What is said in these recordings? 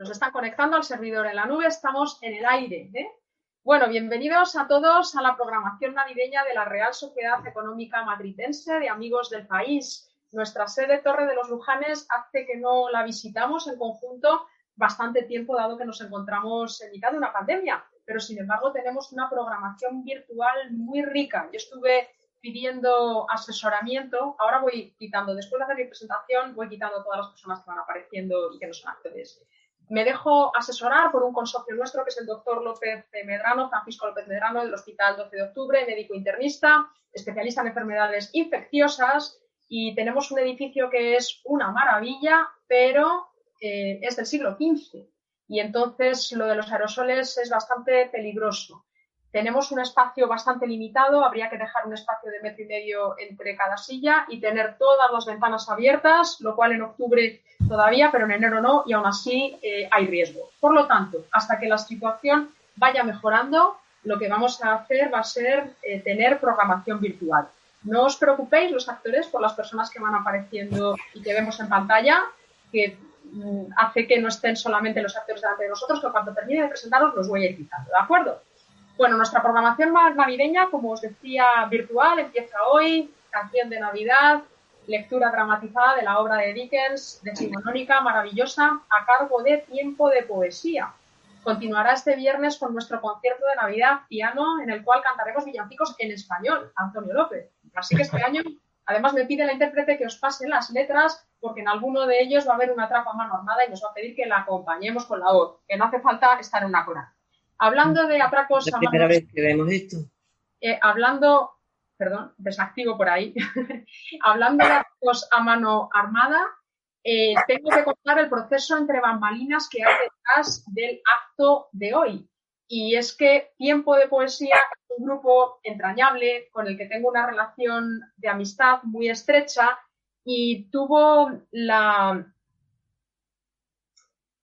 Nos están conectando al servidor en la nube, estamos en el aire. ¿eh? Bueno, bienvenidos a todos a la programación navideña de la Real Sociedad Económica Madridense de Amigos del País. Nuestra sede Torre de los Lujanes hace que no la visitamos en conjunto bastante tiempo, dado que nos encontramos en mitad de una pandemia. Pero, sin embargo, tenemos una programación virtual muy rica. Yo estuve pidiendo asesoramiento. Ahora voy quitando, después de hacer mi presentación, voy quitando todas las personas que van apareciendo y que no son actores. Me dejo asesorar por un consorcio nuestro, que es el doctor López Medrano, Francisco López Medrano, del Hospital 12 de Octubre, médico internista, especialista en enfermedades infecciosas, y tenemos un edificio que es una maravilla, pero eh, es del siglo XV. Y entonces lo de los aerosoles es bastante peligroso. Tenemos un espacio bastante limitado, habría que dejar un espacio de metro y medio entre cada silla y tener todas las ventanas abiertas, lo cual en octubre todavía, pero en enero no, y aún así eh, hay riesgo. Por lo tanto, hasta que la situación vaya mejorando, lo que vamos a hacer va a ser eh, tener programación virtual. No os preocupéis, los actores, por las personas que van apareciendo y que vemos en pantalla, que mm, hace que no estén solamente los actores delante de nosotros, que cuando termine de presentaros los voy a ir quitando, ¿de acuerdo? Bueno, nuestra programación más navideña, como os decía, virtual, empieza hoy, canción de Navidad, lectura dramatizada de la obra de Dickens, decimonónica, maravillosa, a cargo de Tiempo de Poesía. Continuará este viernes con nuestro concierto de Navidad piano, en el cual cantaremos villancicos en español, Antonio López. Así que este año, además, me pide la intérprete que os pase las letras, porque en alguno de ellos va a haber una trapa mano armada y nos va a pedir que la acompañemos con la voz, que no hace falta estar en una cora. Hablando de atracos a mano... vez que vemos esto. Eh, hablando, perdón, desactivo por ahí. hablando de atracos a mano armada, eh, tengo que contar el proceso entre bambalinas que hay detrás del acto de hoy. Y es que Tiempo de Poesía es un grupo entrañable con el que tengo una relación de amistad muy estrecha y tuvo la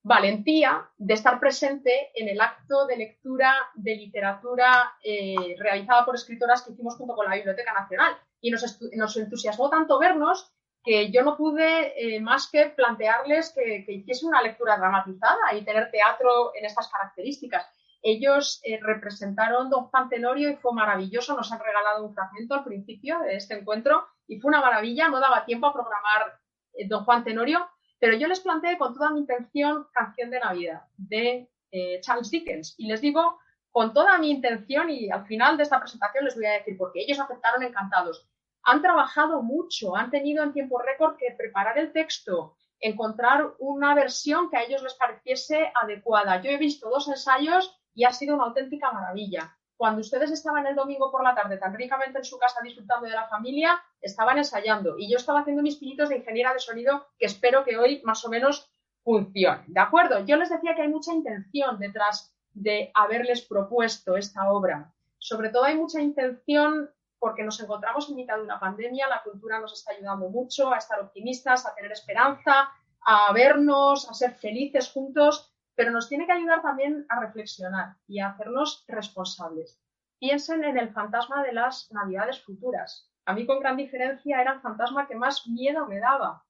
valentía de estar presente en el acto de lectura de literatura eh, realizada por escritoras que hicimos junto con la Biblioteca Nacional. Y nos, entusiasmó tanto vernos que yo no pude eh, más que plantearles que, que hiciesen una lectura dramatizada y tener teatro en estas características. Ellos eh, representaron Don Juan Tenorio y fue maravilloso. Nos han regalado un fragmento al principio de este encuentro y fue una maravilla. No daba tiempo a programar Don Juan Tenorio, pero yo les planteé con toda mi intención Canción de Navidad de eh, Charles Dickens y les digo con toda mi intención y al final de esta presentación les voy a decir porque ellos aceptaron encantados. Han trabajado mucho, han tenido en tiempo récord que preparar el texto, encontrar una versión que a ellos les pareciese adecuada. Yo he visto dos ensayos y ha sido una auténtica maravilla cuando ustedes estaban el domingo por la tarde tan ricamente en su casa disfrutando de la familia, estaban ensayando y yo estaba haciendo mis pinitos de ingeniera de sonido que espero que hoy más o menos funcione. ¿De acuerdo? Yo les decía que hay mucha intención detrás de haberles propuesto esta obra. Sobre todo hay mucha intención porque nos encontramos en mitad de una pandemia, la cultura nos está ayudando mucho a estar optimistas, a tener esperanza, a vernos, a ser felices juntos pero nos tiene que ayudar también a reflexionar y a hacernos responsables. Piensen en el fantasma de las navidades futuras. A mí con gran diferencia era el fantasma que más miedo me daba.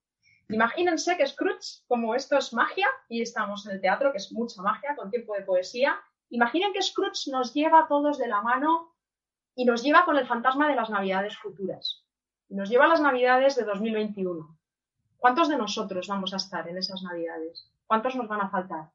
Imagínense que Scrooge, como esto es magia, y estamos en el teatro, que es mucha magia, con tiempo de poesía, imaginen que Scrooge nos lleva a todos de la mano y nos lleva con el fantasma de las navidades futuras. nos lleva a las navidades de 2021. ¿Cuántos de nosotros vamos a estar en esas navidades? ¿Cuántos nos van a faltar?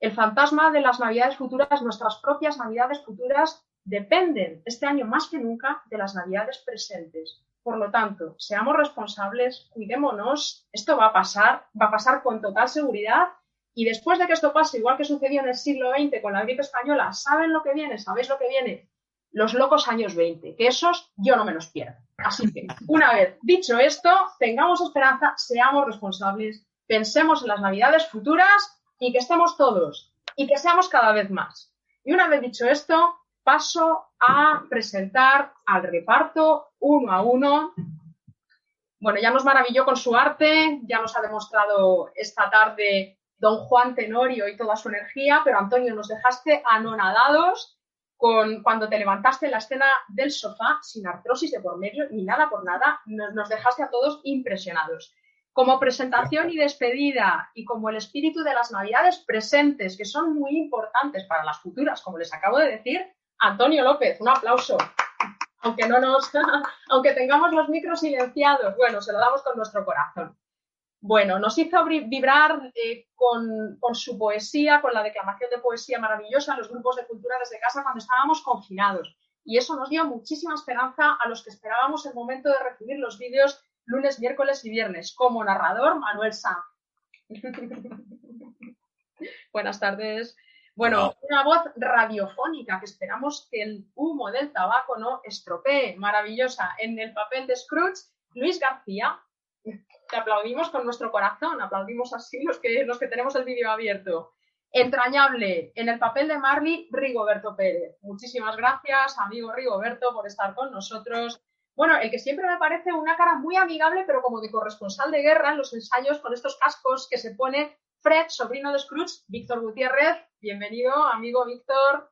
El fantasma de las navidades futuras, nuestras propias navidades futuras, dependen este año más que nunca de las navidades presentes. Por lo tanto, seamos responsables, cuidémonos, esto va a pasar, va a pasar con total seguridad y después de que esto pase, igual que sucedió en el siglo XX con la gripe española, ¿saben lo que viene? ¿Sabéis lo que viene? Los locos años 20, que esos yo no me los pierdo. Así que, una vez dicho esto, tengamos esperanza, seamos responsables, pensemos en las navidades futuras y que estemos todos y que seamos cada vez más. Y una vez dicho esto, paso a presentar al reparto uno a uno. Bueno, ya nos maravilló con su arte, ya nos ha demostrado esta tarde don Juan Tenorio y toda su energía, pero Antonio, nos dejaste anonadados con cuando te levantaste en la escena del sofá sin artrosis de por medio ni nada por nada, nos dejaste a todos impresionados. Como presentación y despedida y como el espíritu de las navidades presentes, que son muy importantes para las futuras, como les acabo de decir, Antonio López, un aplauso. Aunque no nos, aunque tengamos los micros silenciados, bueno, se lo damos con nuestro corazón. Bueno, nos hizo vibrar eh, con, su poesía, con la declamación de poesía maravillosa en los grupos de cultura desde casa cuando estábamos confinados. Y eso nos dio muchísima esperanza a los que esperábamos el momento de recibir los vídeos lunes, miércoles y viernes. Como narrador, Manuel Sanz. Buenas tardes. Bueno, una voz radiofónica que esperamos que el humo del tabaco no estropee. Maravillosa. En el papel de Scrooge, Luis García. Te aplaudimos con nuestro corazón, aplaudimos así los que, los que tenemos el vídeo abierto. Entrañable, en el papel de Marley, Rigoberto Pérez. Muchísimas gracias, amigo Rigoberto, por estar con nosotros. Bueno, el que siempre me parece una cara muy amigable, pero como de corresponsal de guerra en los ensayos con estos cascos que se pone Fred, sobrino de Scrooge, Víctor Gutiérrez. Bienvenido, amigo Víctor.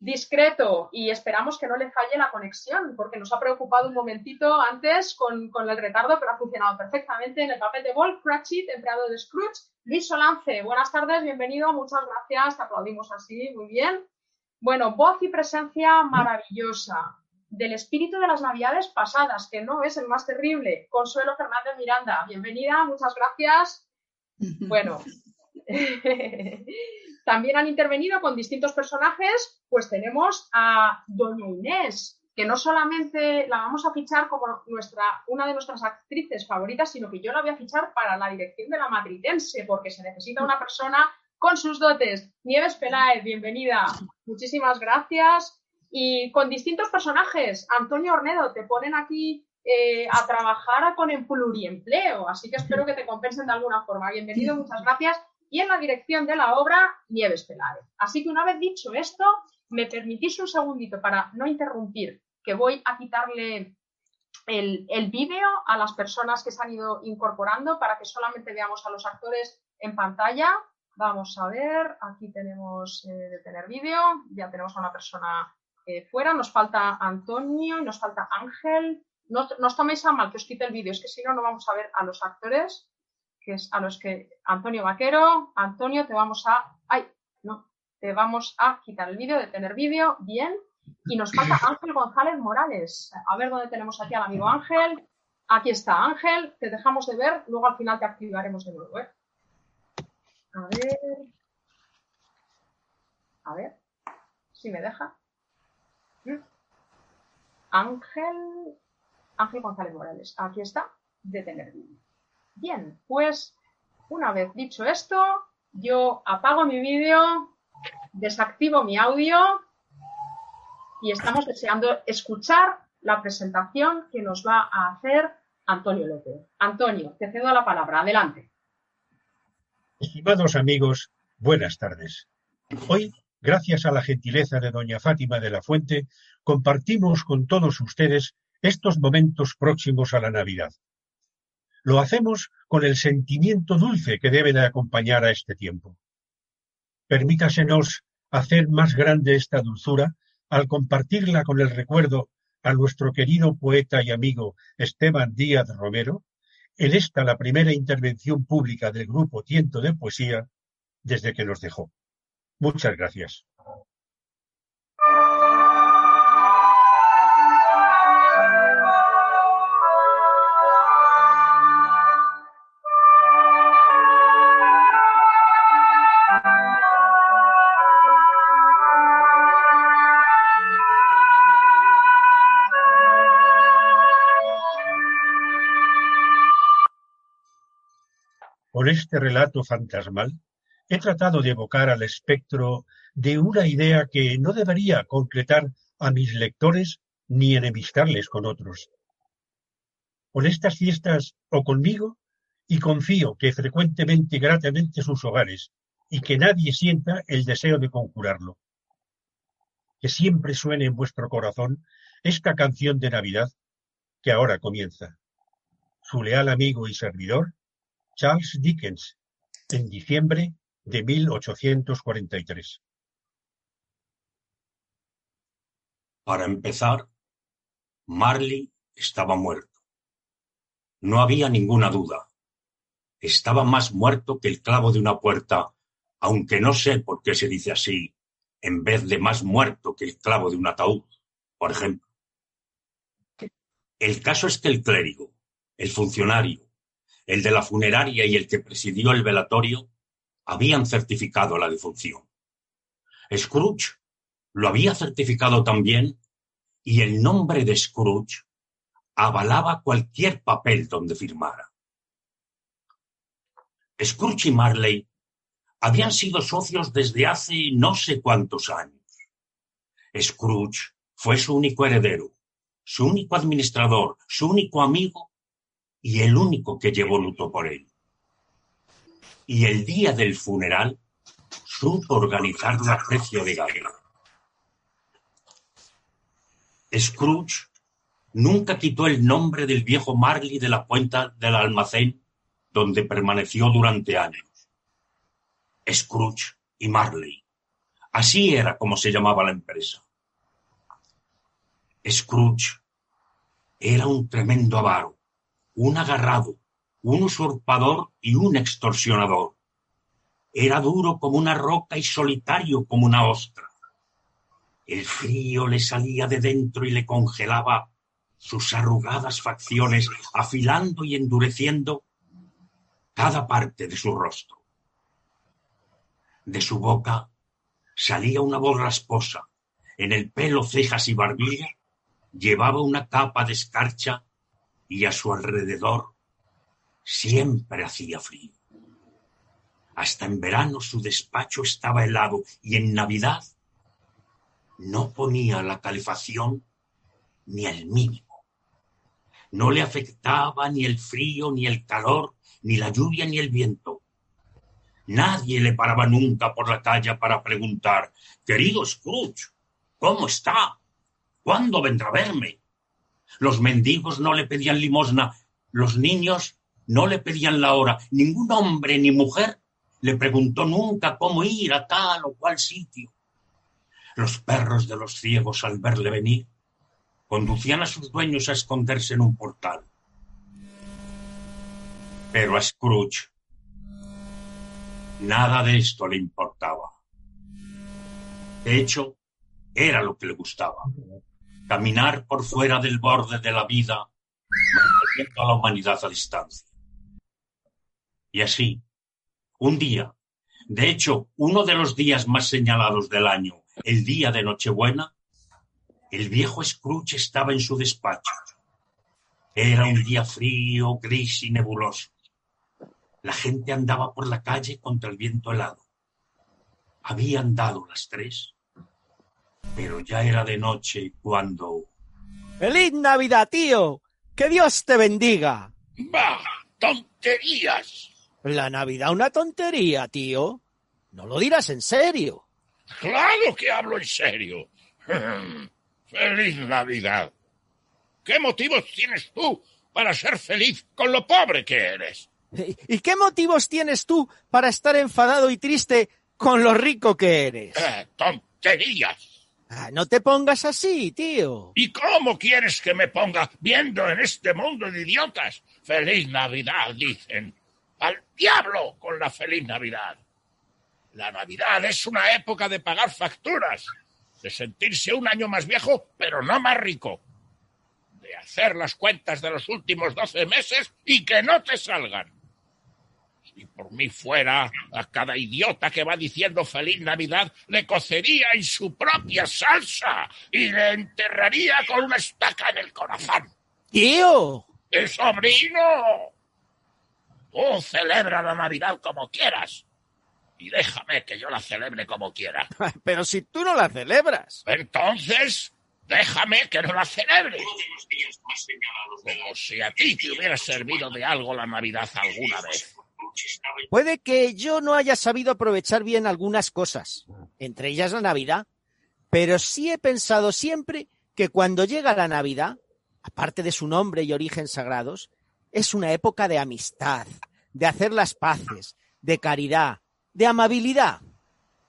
Discreto y esperamos que no le falle la conexión, porque nos ha preocupado un momentito antes con, el retardo, pero ha funcionado perfectamente en el papel de Wolf Cratchit, empleado de Scrooge. Luis Solance, buenas tardes, bienvenido, muchas gracias, te aplaudimos así, muy bien. Bueno, voz y presencia maravillosa del espíritu de las navidades pasadas, que no es el más terrible. Consuelo Fernández Miranda, bienvenida, muchas gracias. Bueno, también han intervenido con distintos personajes, pues tenemos a Doña Inés, que no solamente la vamos a fichar como nuestra, una de nuestras actrices favoritas, sino que yo la voy a fichar para la dirección de la Madritense, porque se necesita una persona con sus dotes. Nieves Peláez, bienvenida. Muchísimas gracias y con distintos personajes. Antonio Ornedo, te ponen aquí eh, a trabajar con el pluriempleo, así que espero que te compensen de alguna forma. Bienvenido, muchas gracias. Y en la dirección de la obra, Nieves Peláez. Así que una vez dicho esto, me permitís un segundito para no interrumpir, que voy a quitarle el, el vídeo a las personas que se han ido incorporando para que solamente veamos a los actores en pantalla. Vamos a ver, aquí tenemos eh, de tener vídeo, ya tenemos a una persona fuera, nos falta Antonio nos falta Ángel. No, os toméis a mal que os quite el vídeo, es que si no, no vamos a ver a los actores, que es a los que Antonio Vaquero, Antonio, te vamos a. ¡Ay! No, te vamos a quitar el vídeo, de tener vídeo, bien. Y nos falta Ángel González Morales. A ver dónde tenemos aquí al amigo Ángel. Aquí está Ángel, te dejamos de ver, luego al final te activaremos de nuevo. ¿eh? A ver. A ver si me deja. Ángel, Ángel González Morales. Aquí está, de tener vídeo. Bien, pues una vez dicho esto, yo apago mi vídeo, desactivo mi audio y estamos deseando escuchar la presentación que nos va a hacer Antonio López. Antonio, te cedo la palabra. Adelante. Estimados amigos, buenas tardes. Hoy gracias a la gentileza de doña Fátima de la Fuente, compartimos con todos ustedes estos momentos próximos a la Navidad. Lo hacemos con el sentimiento dulce que debe de acompañar a este tiempo. Permítasenos hacer más grande esta dulzura al compartirla con el recuerdo a nuestro querido poeta y amigo Esteban Díaz Romero, en esta la primera intervención pública del grupo Tiento de Poesía desde que nos dejó. Muchas gracias. Con este relato fantasmal he tratado de evocar al espectro de una idea que no debería concretar a mis lectores ni enemistarles con otros. Con estas fiestas o conmigo, y confío que frecuentemente gratamente sus hogares, y que nadie sienta el deseo de conjurarlo. Que siempre suene en vuestro corazón esta canción de Navidad que ahora comienza. Su leal amigo y servidor, Charles Dickens, en diciembre de 1843. Para empezar, Marley estaba muerto. No había ninguna duda. estaba más muerto que el clavo de una puerta, aunque no sé por qué se dice así, en vez de más muerto que el clavo de un ataúd, por ejemplo. El caso es que el clérigo, el funcionario, el de la funeraria y el que presidió el velatorio habían certificado la defunción. Scrooge lo había certificado también y el nombre de Scrooge avalaba cualquier papel donde firmara. Scrooge y Marley habían sido socios desde hace no sé cuántos años. Scrooge fue su único heredero, su único administrador, su único amigo y el único que llevó luto por él. Y el día del funeral supo organizarlo a precio de gala. Scrooge nunca quitó el nombre del viejo Marley de la cuenta del almacén donde permaneció durante años. Scrooge y Marley. Así era como se llamaba la empresa. Scrooge era un tremendo avaro, un agarrado, un usurpador y un extorsionador. Era duro como una roca y solitario como una ostra. El frío le salía de dentro y le congelaba sus arrugadas facciones, afilando y endureciendo cada parte de su rostro. De su boca salía una voz rasposa, en el pelo, cejas y barbilla llevaba una capa de escarcha y a su alrededor siempre hacía frío. Hasta en verano su despacho estaba helado y en Navidad no ponía la calefacción ni el mínimo. No le afectaba ni el frío, ni el calor, ni la lluvia, ni el viento. Nadie le paraba nunca por la calle para preguntar, querido Scrooge, ¿cómo está? ¿Cuándo vendrá a verme? Los mendigos no le pedían limosna, los niños no le pedían la hora, ningún hombre ni mujer le preguntó nunca cómo ir a tal o cual sitio. Los perros de los ciegos al verle venir conducían a sus dueños a esconderse en un portal. Pero a Scrooge nada de esto le importaba. De hecho, era lo que le gustaba caminar por fuera del borde de la vida, manteniendo a la humanidad a distancia. Y así, un día, de hecho, uno de los días más señalados del año, el día de Nochebuena, el viejo Scrooge estaba en su despacho. Era un día frío, gris y nebuloso. La gente andaba por la calle contra el viento helado. Habían dado las tres pero ya era de noche cuando... ¡Feliz Navidad, tío! ¡Que Dios te bendiga! ¡Bah! ¡Tonterías! La Navidad una tontería, tío. No lo dirás en serio. Claro que hablo en serio. ¡Feliz Navidad! ¿Qué motivos tienes tú para ser feliz con lo pobre que eres? ¿Y qué motivos tienes tú para estar enfadado y triste con lo rico que eres? Eh, tonterías. Ah, no te pongas así, tío. ¿Y cómo quieres que me ponga viendo en este mundo de idiotas? Feliz Navidad, dicen. Al diablo con la feliz Navidad. La Navidad es una época de pagar facturas, de sentirse un año más viejo, pero no más rico, de hacer las cuentas de los últimos doce meses y que no te salgan si por mí fuera, a cada idiota que va diciendo feliz Navidad le cocería en su propia salsa y le enterraría con una estaca en el corazón. ¡Tío! ¡El sobrino! Tú celebra la Navidad como quieras. Y déjame que yo la celebre como quiera. Pero si tú no la celebras. Entonces, déjame que no la celebre. Como si a ti te hubiera servido de algo la Navidad alguna vez. Puede que yo no haya sabido aprovechar bien algunas cosas, entre ellas la Navidad, pero sí he pensado siempre que cuando llega la Navidad, aparte de su nombre y origen sagrados, es una época de amistad, de hacer las paces, de caridad, de amabilidad.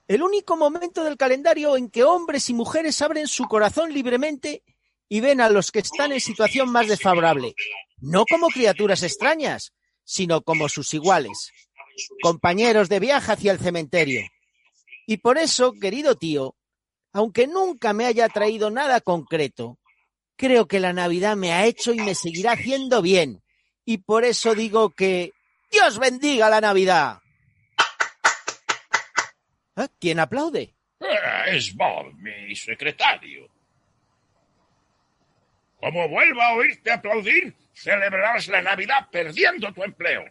El único momento del calendario en que hombres y mujeres abren su corazón libremente y ven a los que están en situación más desfavorable, no como criaturas extrañas, sino como sus iguales, compañeros de viaje hacia el cementerio. Y por eso, querido tío, aunque nunca me haya traído nada concreto, creo que la Navidad me ha hecho y me seguirá haciendo bien. Y por eso digo que Dios bendiga la Navidad. ¿Eh? ¿Quién aplaude? Es Bob, mi secretario. Como vuelva a oírte aplaudir, celebrarás la Navidad perdiendo tu empleo.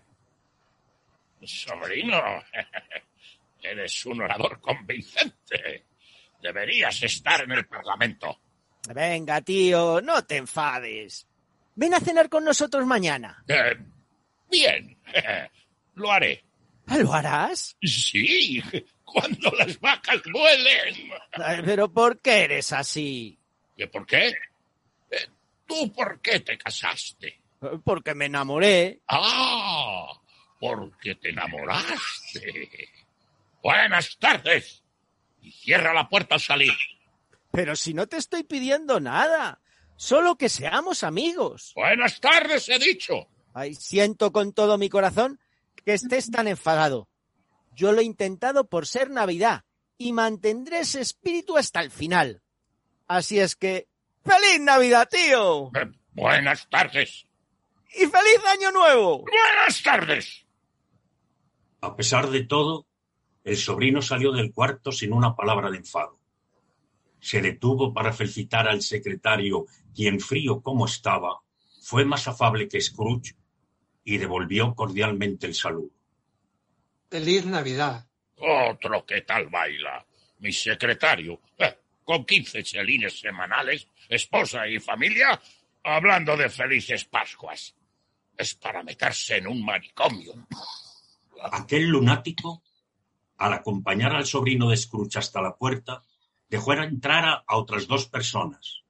Sobrino, eres un orador convincente. Deberías estar en el Parlamento. Venga, tío, no te enfades. Ven a cenar con nosotros mañana. Eh, bien, lo haré. ¿Ah, ¿Lo harás? Sí, cuando las vacas vuelen. Ay, Pero ¿por qué eres así? ¿Y por qué? Eh, ¿Tú por qué te casaste? Porque me enamoré. Ah, porque te enamoraste. Buenas tardes. Y cierra la puerta al salir. Pero si no te estoy pidiendo nada. Solo que seamos amigos. Buenas tardes, he dicho. Ay, siento con todo mi corazón que estés tan enfadado. Yo lo he intentado por ser Navidad y mantendré ese espíritu hasta el final. Así es que, ¡Feliz Navidad, tío! Eh, buenas tardes. ¡Y feliz Año Nuevo! Buenas tardes. A pesar de todo, el sobrino salió del cuarto sin una palabra de enfado. Se detuvo para felicitar al secretario, quien frío como estaba, fue más afable que Scrooge y devolvió cordialmente el saludo. Feliz Navidad. Otro que tal baila. Mi secretario, eh, con 15 chelines semanales, esposa y familia, hablando de felices Pascuas. Es para meterse en un manicomio. Aquel lunático, al acompañar al sobrino de Scrooge hasta la puerta, dejó entrar a, otras dos personas.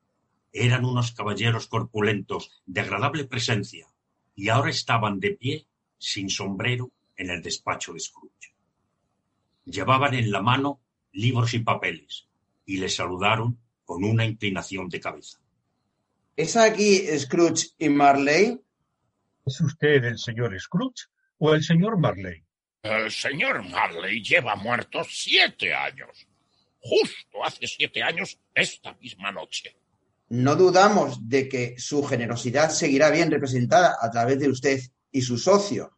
Eran unos caballeros corpulentos de agradable presencia y ahora estaban de pie, sin sombrero, en el despacho de Scrooge. Llevaban en la mano libros y papeles y le saludaron con una inclinación de cabeza. ¿Es aquí Scrooge y Marley? ¿Es usted el señor Scrooge o el señor Marley? El señor Marley lleva muerto siete años. Justo hace siete años, esta misma noche. No dudamos de que su generosidad seguirá bien representada a través de usted y su socio.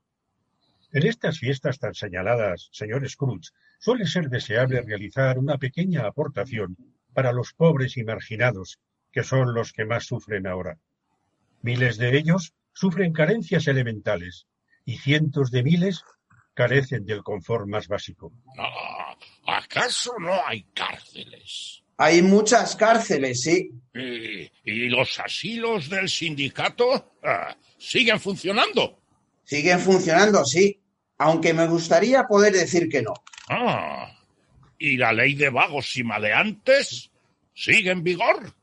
En estas fiestas tan señaladas, señor Scrooge, suele ser deseable realizar una pequeña aportación para los pobres y marginados, que son los que más sufren ahora. Miles de ellos sufren carencias elementales y cientos de miles carecen del confort más básico. ¿Acaso no hay cárceles? Hay muchas cárceles, sí. ¿Y, y los asilos del sindicato ah, siguen funcionando? Siguen funcionando, sí. Aunque me gustaría poder decir que no. Ah, ¿y la ley de vagos y maleantes sigue en vigor?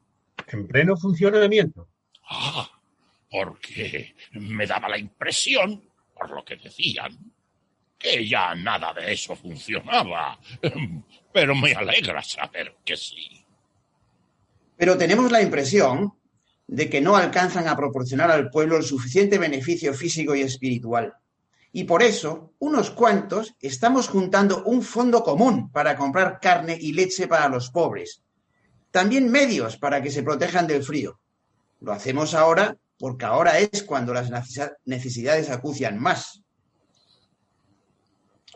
En pleno funcionamiento. Ah, porque me daba la impresión, por lo que decían, que ya nada de eso funcionaba. Pero me alegra saber que sí. Pero tenemos la impresión de que no alcanzan a proporcionar al pueblo el suficiente beneficio físico y espiritual. Y por eso, unos cuantos estamos juntando un fondo común para comprar carne y leche para los pobres. También medios para que se protejan del frío. Lo hacemos ahora porque ahora es cuando las necesidades acucian más.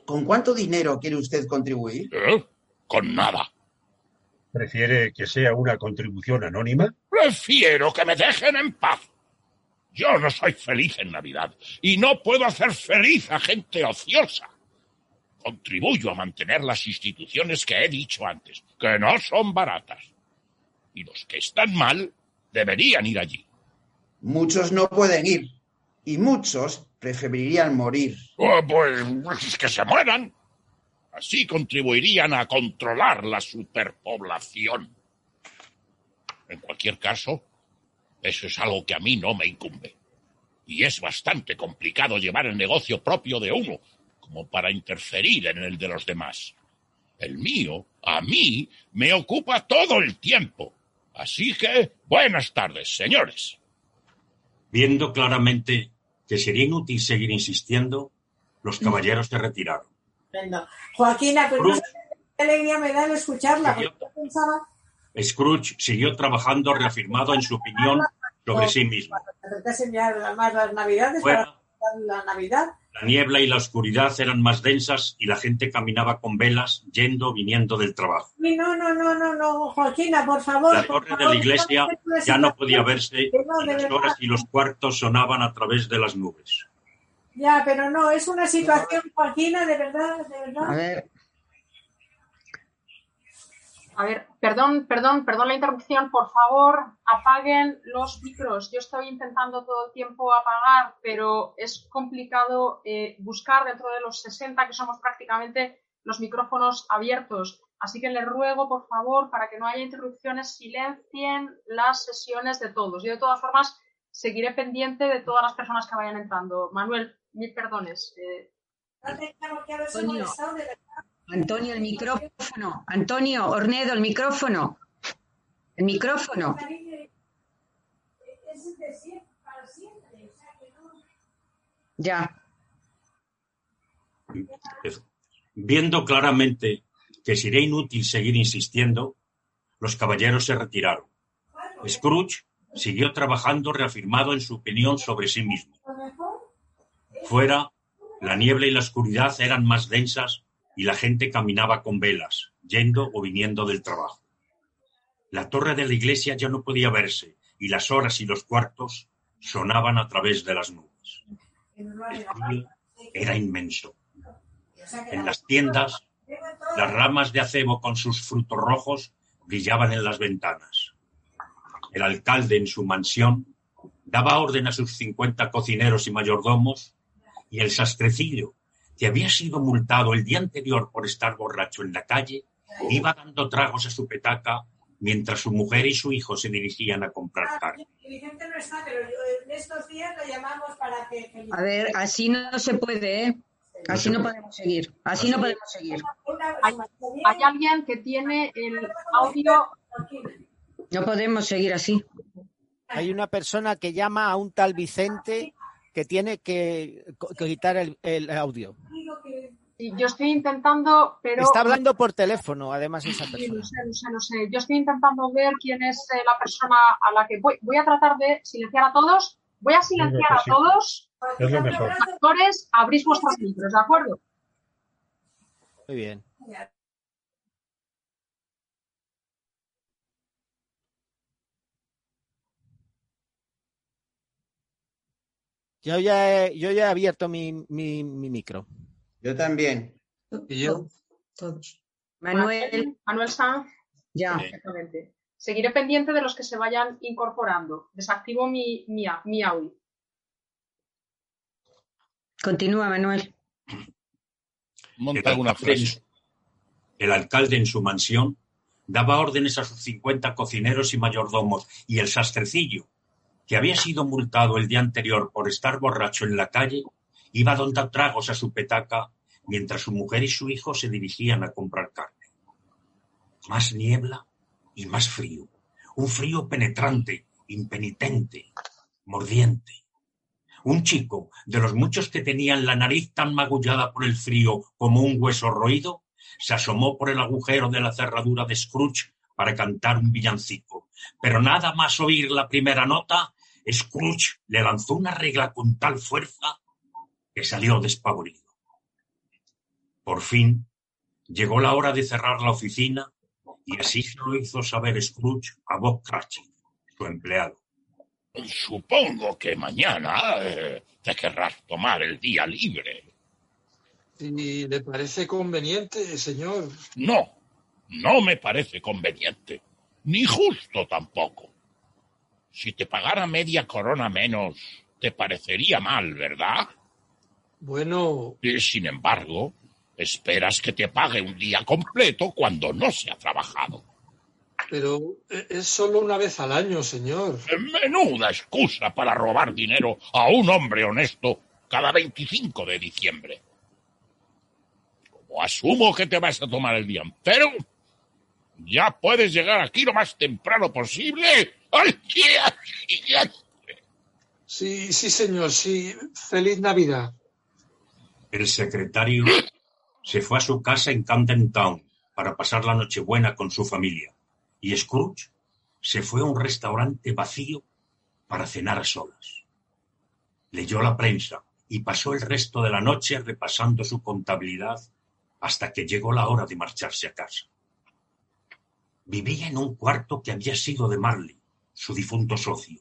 ¿Con cuánto dinero quiere usted contribuir? ¿Eh? Con nada. ¿Prefiere que sea una contribución anónima? Prefiero que me dejen en paz. Yo no soy feliz en Navidad y no puedo hacer feliz a gente ociosa. Contribuyo a mantener las instituciones que he dicho antes, que no son baratas. Y los que están mal deberían ir allí. Muchos no pueden ir y muchos preferirían morir. Oh, pues que se mueran. Así contribuirían a controlar la superpoblación. En cualquier caso, eso es algo que a mí no me incumbe. Y es bastante complicado llevar el negocio propio de uno, como para interferir en el de los demás. El mío, a mí, me ocupa todo el tiempo. Así que, buenas tardes, señores. Viendo claramente que sería inútil seguir insistiendo, los caballeros se retiraron. Joaquina, pues Cruz. qué alegría me da el escucharla, porque yo pensaba Scrooge siguió trabajando reafirmado en su opinión sobre sí mismo. más las navidades para la Navidad. La niebla y la oscuridad eran más densas y la gente caminaba con velas yendo o viniendo del trabajo. No, no, no, no, no, Joaquina, por favor. La por torre de la iglesia no ya no podía verse no, y las verdad. horas y los cuartos sonaban a través de las nubes. Ya, pero no, es una situación, Joaquina, de verdad, de verdad. A ver, A ver, perdón, perdón, perdón la interrupción. Por favor, apaguen los micros. Yo estoy intentando todo el tiempo apagar, pero es complicado eh, buscar dentro de los 60 que somos prácticamente los micrófonos abiertos. Así que les ruego, por favor, para que no haya interrupciones, silencien las sesiones de todos. Yo, de todas formas, seguiré pendiente de todas las personas que vayan entrando. Manuel, mil perdones. eh. Antonio, el micrófono. Antonio, Ornedo, el micrófono. El micrófono. Ya. Viendo claramente que sería inútil seguir insistiendo, los caballeros se retiraron. Scrooge siguió trabajando reafirmado en su opinión sobre sí mismo. Fuera, la niebla y la oscuridad eran más densas y la gente caminaba con velas, yendo o viniendo del trabajo. La torre de la iglesia ya no podía verse y las horas y los cuartos sonaban a través de las nubes. El frío era inmenso. En las tiendas, las ramas de acebo con sus frutos rojos brillaban en las ventanas. El alcalde en su mansión daba orden a sus cincuenta cocineros y mayordomos y el sastrecillo, que había sido multado el día anterior por estar borracho en la calle, iba dando tragos a su petaca mientras su mujer y su hijo se dirigían a comprar carne. Vicente no está, pero en estos días lo llamamos para que... que- A ver, así no se puede, ¿eh? Así no podemos seguir. Así no podemos seguir. Hay, hay alguien que tiene el audio. No podemos seguir así. Hay una persona que llama a un tal Vicente que tiene que, que quitar el, el audio. Yo estoy intentando, pero. Está hablando por teléfono, además, esa Sí, persona. no sé, no sé, no sé. Yo estoy intentando ver quién es eh, la persona a la que voy. Voy a tratar de silenciar a todos. Voy a silenciar a sí. todos. es lo mejor. Actores, abrís vuestros micros, ¿de acuerdo? Muy bien. Yo ya he, yo ya he abierto mi, mi, mi micro. yo también. Y yo, Todos. Manuel, Manuel Sanz, ya. exactamente. Seguiré pendiente de los que se vayan incorporando. Desactivo mi, mi, mi audio. Continúa, Manuel. Monta alguna frase. el alcalde en su mansión daba órdenes a sus cincuenta cocineros y mayordomos y el sastrecillo, que había sido multado el día anterior por estar borracho en la calle, iba dando tragos a su petaca mientras su mujer y su hijo se dirigían a comprar carne. Más niebla y más frío. Un frío penetrante, impenitente, mordiente. Un chico, de los muchos que tenían la nariz tan magullada por el frío como un hueso roído, se asomó por el agujero de la cerradura de Scrooge para cantar un villancico. Pero nada más oír la primera nota, Scrooge le lanzó una regla con tal fuerza que salió despavorido. Por fin llegó la hora de cerrar la oficina y así se lo hizo saber Scrooge a Bob Cratchit, su empleado. Supongo que mañana eh, te querrás tomar el día libre. si le parece conveniente, señor. No, no me parece conveniente, ni justo tampoco. Si te pagara media corona menos, te parecería mal, ¿verdad? Bueno, Y, sin embargo, esperas que te pague un día completo cuando no se ha trabajado. pero e- es solo una vez al año, señor. Menuda excusa para robar dinero a un hombre honesto cada 25 de diciembre. Como asumo que te vas a tomar el día entero, ya puedes llegar aquí lo más temprano posible. Sí, sí, señor, sí. Feliz Navidad. El secretario se fue a su casa en Camden Town para pasar la Nochebuena con su familia y Scrooge se fue a un restaurante vacío para cenar a solas. Leyó la prensa y pasó el resto de la noche repasando su contabilidad hasta que llegó la hora de marcharse a casa. Vivía en un cuarto que había sido de Marley, su difunto socio.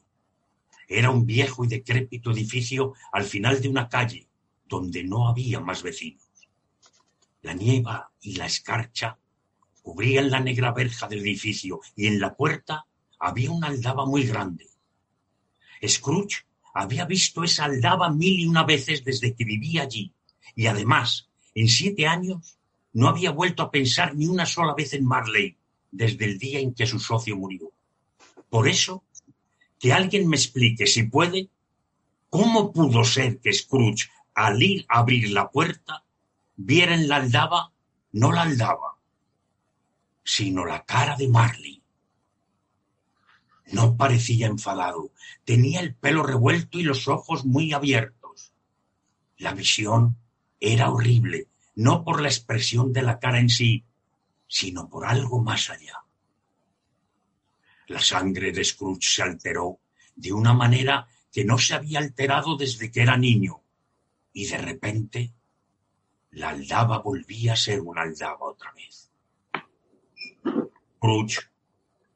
Era un viejo y decrépito edificio al final de una calle donde no había más vecinos. La nieva y la escarcha cubrían la negra verja del edificio y en la puerta había una aldaba muy grande. Scrooge había visto esa aldaba mil y una veces desde que vivía allí y además, en siete años, no había vuelto a pensar ni una sola vez en Marley desde el día en que su socio murió. Por eso, que alguien me explique, si puede, cómo pudo ser que Scrooge, al ir a abrir la puerta, viera en la aldaba no la aldaba, sino la cara de Marley. No parecía enfadado, tenía el pelo revuelto y los ojos muy abiertos. La visión era horrible, no por la expresión de la cara en sí, sino por algo más allá. La sangre de Scrooge se alteró de una manera que no se había alterado desde que era niño, y de repente la aldaba volvía a ser una aldaba otra vez. Scrooge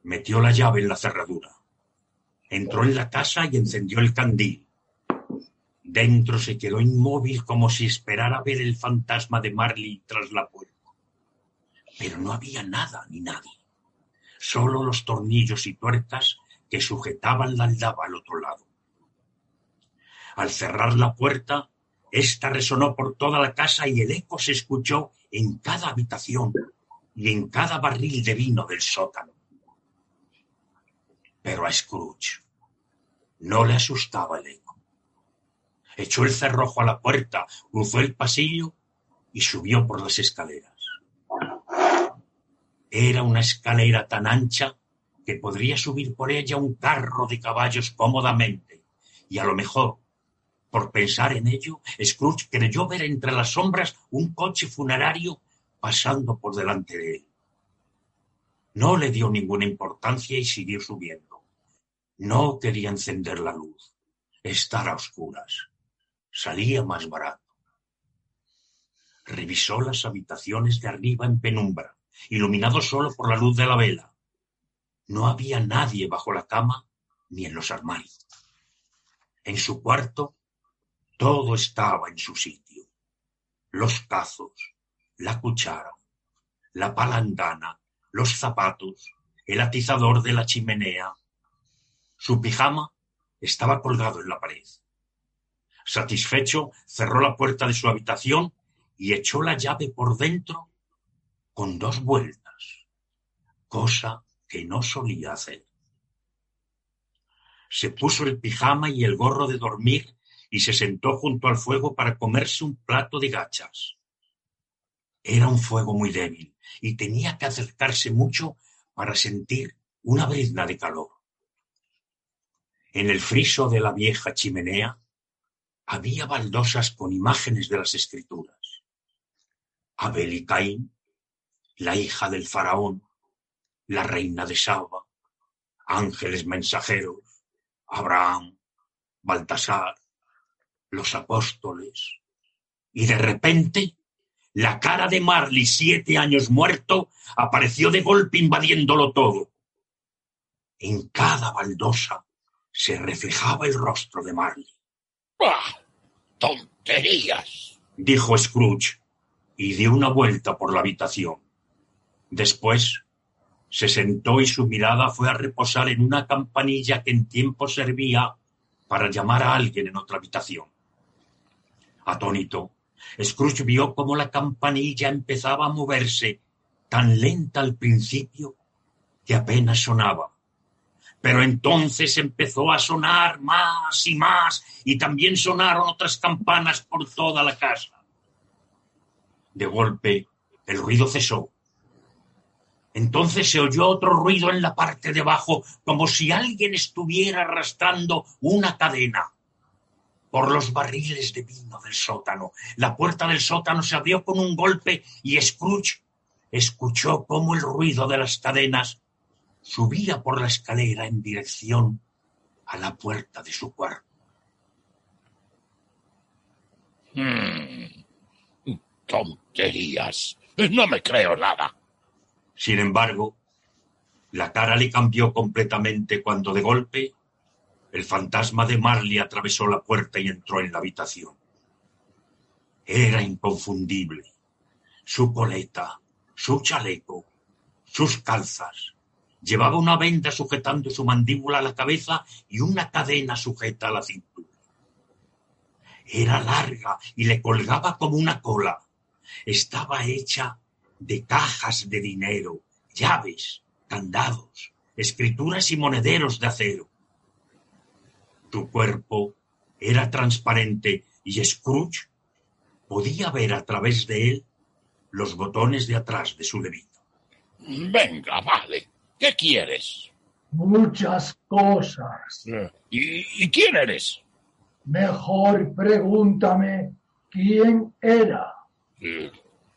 metió la llave en la cerradura. Entró en la casa y encendió el candil. Dentro se quedó inmóvil como si esperara ver el fantasma de Marley tras la puerta. Pero no había nada ni nadie. Solo los tornillos y tuercas que sujetaban la aldaba al otro lado. Al cerrar la puerta, ésta resonó por toda la casa y el eco se escuchó en cada habitación y en cada barril de vino del sótano. Pero a Scrooge no le asustaba el eco. Echó el cerrojo a la puerta, cruzó el pasillo y subió por las escaleras. Era una escalera tan ancha que podría subir por ella un carro de caballos cómodamente, y a lo mejor, por pensar en ello, Scrooge creyó ver entre las sombras un coche funerario pasando por delante de él. No le dio ninguna importancia y siguió subiendo. No quería encender la luz, estar a oscuras. Salía más barato. Revisó las habitaciones de arriba en penumbra, iluminado solo por la luz de la vela. No había nadie bajo la cama ni en los armarios. En su cuarto todo estaba en su sitio. Los cazos, la cuchara, la palandana, los zapatos, el atizador de la chimenea. Su pijama estaba colgado en la pared. Satisfecho, cerró la puerta de su habitación y echó la llave por dentro con dos vueltas, cosa que no solía hacer. Se puso el pijama y el gorro de dormir y se sentó junto al fuego para comerse un plato de gachas. Era un fuego muy débil y tenía que acercarse mucho para sentir una brizna de calor. En el friso de la vieja chimenea había baldosas con imágenes de las escrituras. Abel y Caín, la hija del faraón, la reina de Saba, ángeles mensajeros, Abraham, Baltasar, los apóstoles. Y de repente, la cara de Marley, siete años muerto, apareció de golpe invadiéndolo todo. En cada baldosa se reflejaba el rostro de Marley. ¡Ah! ¡Tonterías! dijo Scrooge, y dio una vuelta por la habitación. Después se sentó y su mirada fue a reposar en una campanilla que en tiempo servía para llamar a alguien en otra habitación. Atónito, Scrooge vio cómo la campanilla empezaba a moverse, tan lenta al principio que apenas sonaba. Pero entonces empezó a sonar más y más, y también sonaron otras campanas por toda la casa. De golpe, el ruido cesó. Entonces se oyó otro ruido en la parte de abajo, como si alguien estuviera arrastrando una cadena. por los barriles de vino del sótano. La puerta del sótano se abrió con un golpe y Scrooge escuchó cómo el ruido de las cadenas subía por la escalera en dirección a la puerta de su cuarto. Hmm. Tonterías. No me creo nada. Sin embargo, la cara le cambió completamente cuando de golpe el fantasma de Marley atravesó la puerta y entró en la habitación. Era inconfundible. Su coleta, su chaleco, sus calzas. Llevaba una venda sujetando su mandíbula a la cabeza y una cadena sujeta a la cintura. Era larga y le colgaba como una cola. Estaba hecha de cajas de dinero, llaves, candados, escrituras y monederos de acero. Su cuerpo era transparente y Scrooge podía ver a través de él los botones de atrás de su levito. Venga, vale. ¿Qué quieres? Muchas cosas. ¿Y, y quién eres? Mejor pregúntame quién era.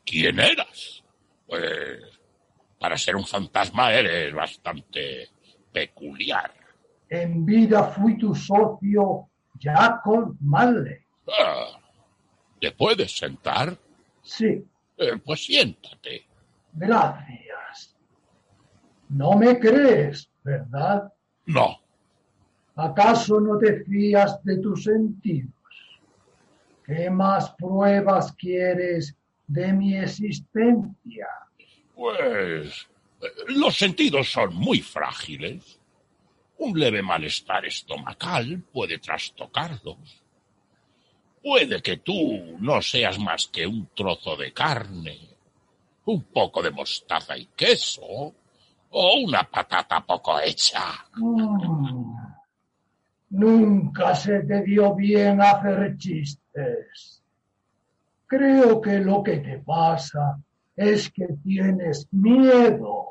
¿Quién eras? Pues para ser un fantasma eres bastante peculiar. En vida fui tu socio, Jacob Marley. Ah, ¿Te puedes sentar? Sí, Eh, pues siéntate. gracias. No me crees, ¿verdad? No, ¿Acaso no te fías de tus sentidos? ¿Qué más pruebas quieres de mi existencia? pues eh, los sentidos son muy frágiles. Un leve malestar estomacal puede trastocarlos. Puede que tú no seas más que un trozo de carne, un poco de mostaza y queso, o una patata poco hecha. Mm. Nunca se te dio bien hacer chistes. Creo que lo que te pasa es que tienes miedo.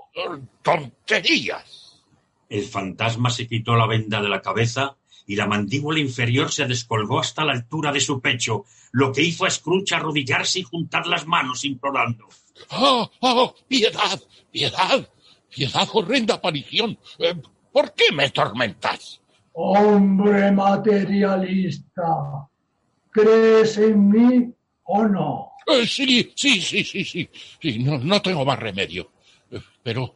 ¡Tonterías! El fantasma se quitó la venda de la cabeza y la mandíbula inferior se descolgó hasta la altura de su pecho, lo que hizo a Scrooge arrodillarse y juntar las manos implorando. ¡Oh, oh! ¡Piedad! ¡Piedad! ¡Piedad, horrenda aparición! Eh, ¿Por qué me tormentas? Hombre materialista, ¿crees en mí o no? Eh, sí, sí, sí, sí, sí. Sí, no, no tengo más remedio. Eh, Pero,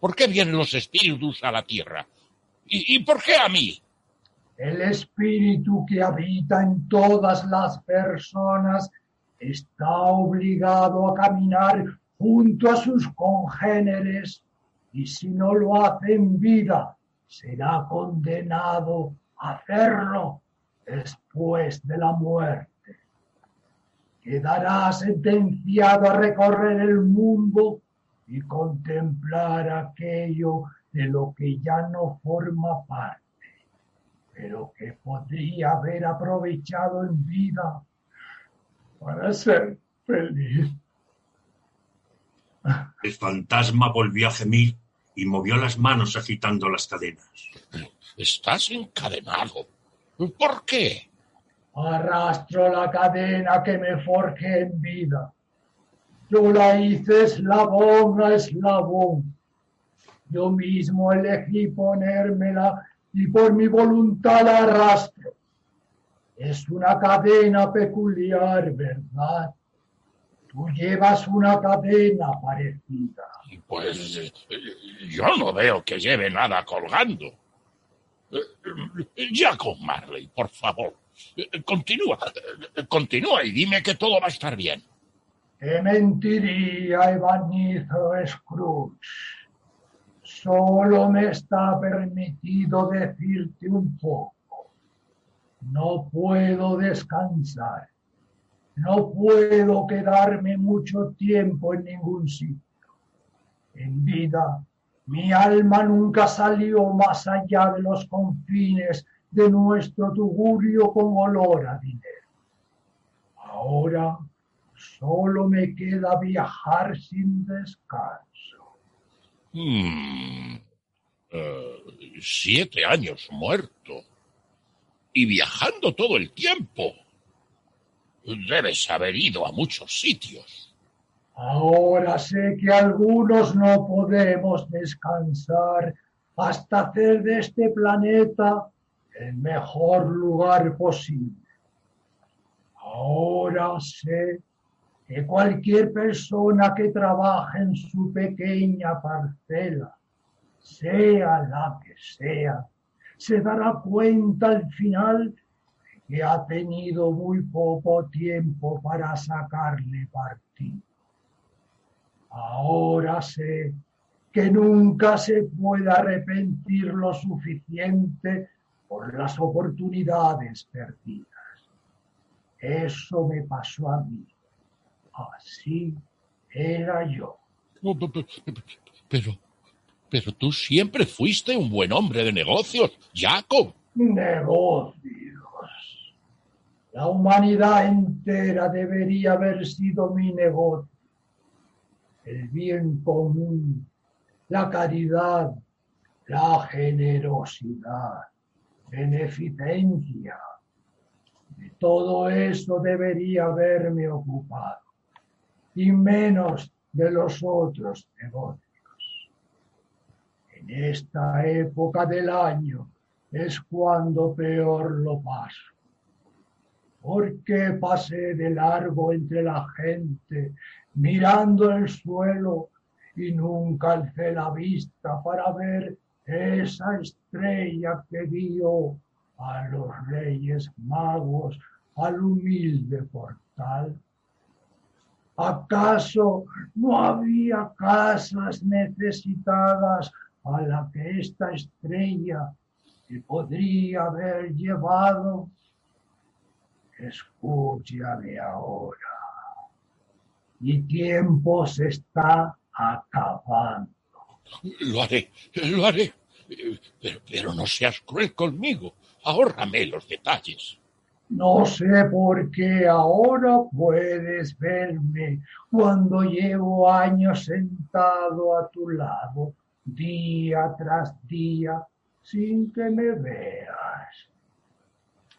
¿por qué vienen los espíritus a la tierra? ¿Y, y por qué a mí? El espíritu que habita en todas las personas está obligado a caminar junto a sus congéneres y si no lo hace en vida, será condenado a hacerlo después de la muerte. Quedará sentenciado a recorrer el mundo y contemplar aquello de lo que ya no forma parte, pero que podría haber aprovechado en vida para ser feliz. El fantasma volvió a gemir y movió las manos agitando las cadenas. Estás encadenado. ¿Por qué? Arrastro la cadena que me forjé en vida. Yo la hice eslabón a eslabón. Yo mismo elegí ponérmela y por mi voluntad la arrastro. Es una cadena peculiar, ¿verdad? Tú llevas una cadena parecida. Pues yo no veo que lleve nada colgando. Eh, eh, Jacob Marley, por favor. Eh, Continúa, eh, continúa y dime que todo va a estar bien. Te mentiría, Evanizo Scrooge. Solo me está permitido decirte un poco. No puedo descansar. No puedo quedarme mucho tiempo en ningún sitio. En vida, mi alma nunca salió más allá de los confines de nuestro tugurio con olor a dinero. Ahora solo me queda viajar sin descanso. Hmm, eh, siete años muerto. y viajando todo el tiempo. Debes haber ido a muchos sitios. Ahora sé que algunos no podemos descansar hasta hacer de este planeta el mejor lugar posible. Ahora sé que cualquier persona que trabaje en su pequeña parcela, sea la que sea, se dará cuenta al final que ha tenido muy poco tiempo para sacarle partido. Ahora sé que nunca se puede arrepentir lo suficiente por las oportunidades perdidas. Eso me pasó a mí. Así era yo. Pero, pero tú siempre fuiste un buen hombre de negocios, Jacob. Negocios. La humanidad entera debería haber sido mi negocio. El bien común, la caridad, la generosidad, beneficencia. De todo eso debería haberme ocupado, y menos de los otros negocios. En esta época del año es cuando peor lo paso. Porque pasé de largo entre la gente, mirando el suelo, y nunca alcé la vista para ver esa que dio a los reyes magos al humilde portal. ¿Acaso no había casas necesitadas a la que esta estrella se podría haber llevado? Escúchame ahora. Mi tiempo se está acabando. Lo haré, lo haré. Pero, pero no seas cruel conmigo. Ahórrame los detalles. No sé por qué ahora puedes verme cuando llevo años sentado a tu lado, día tras día, sin que me veas.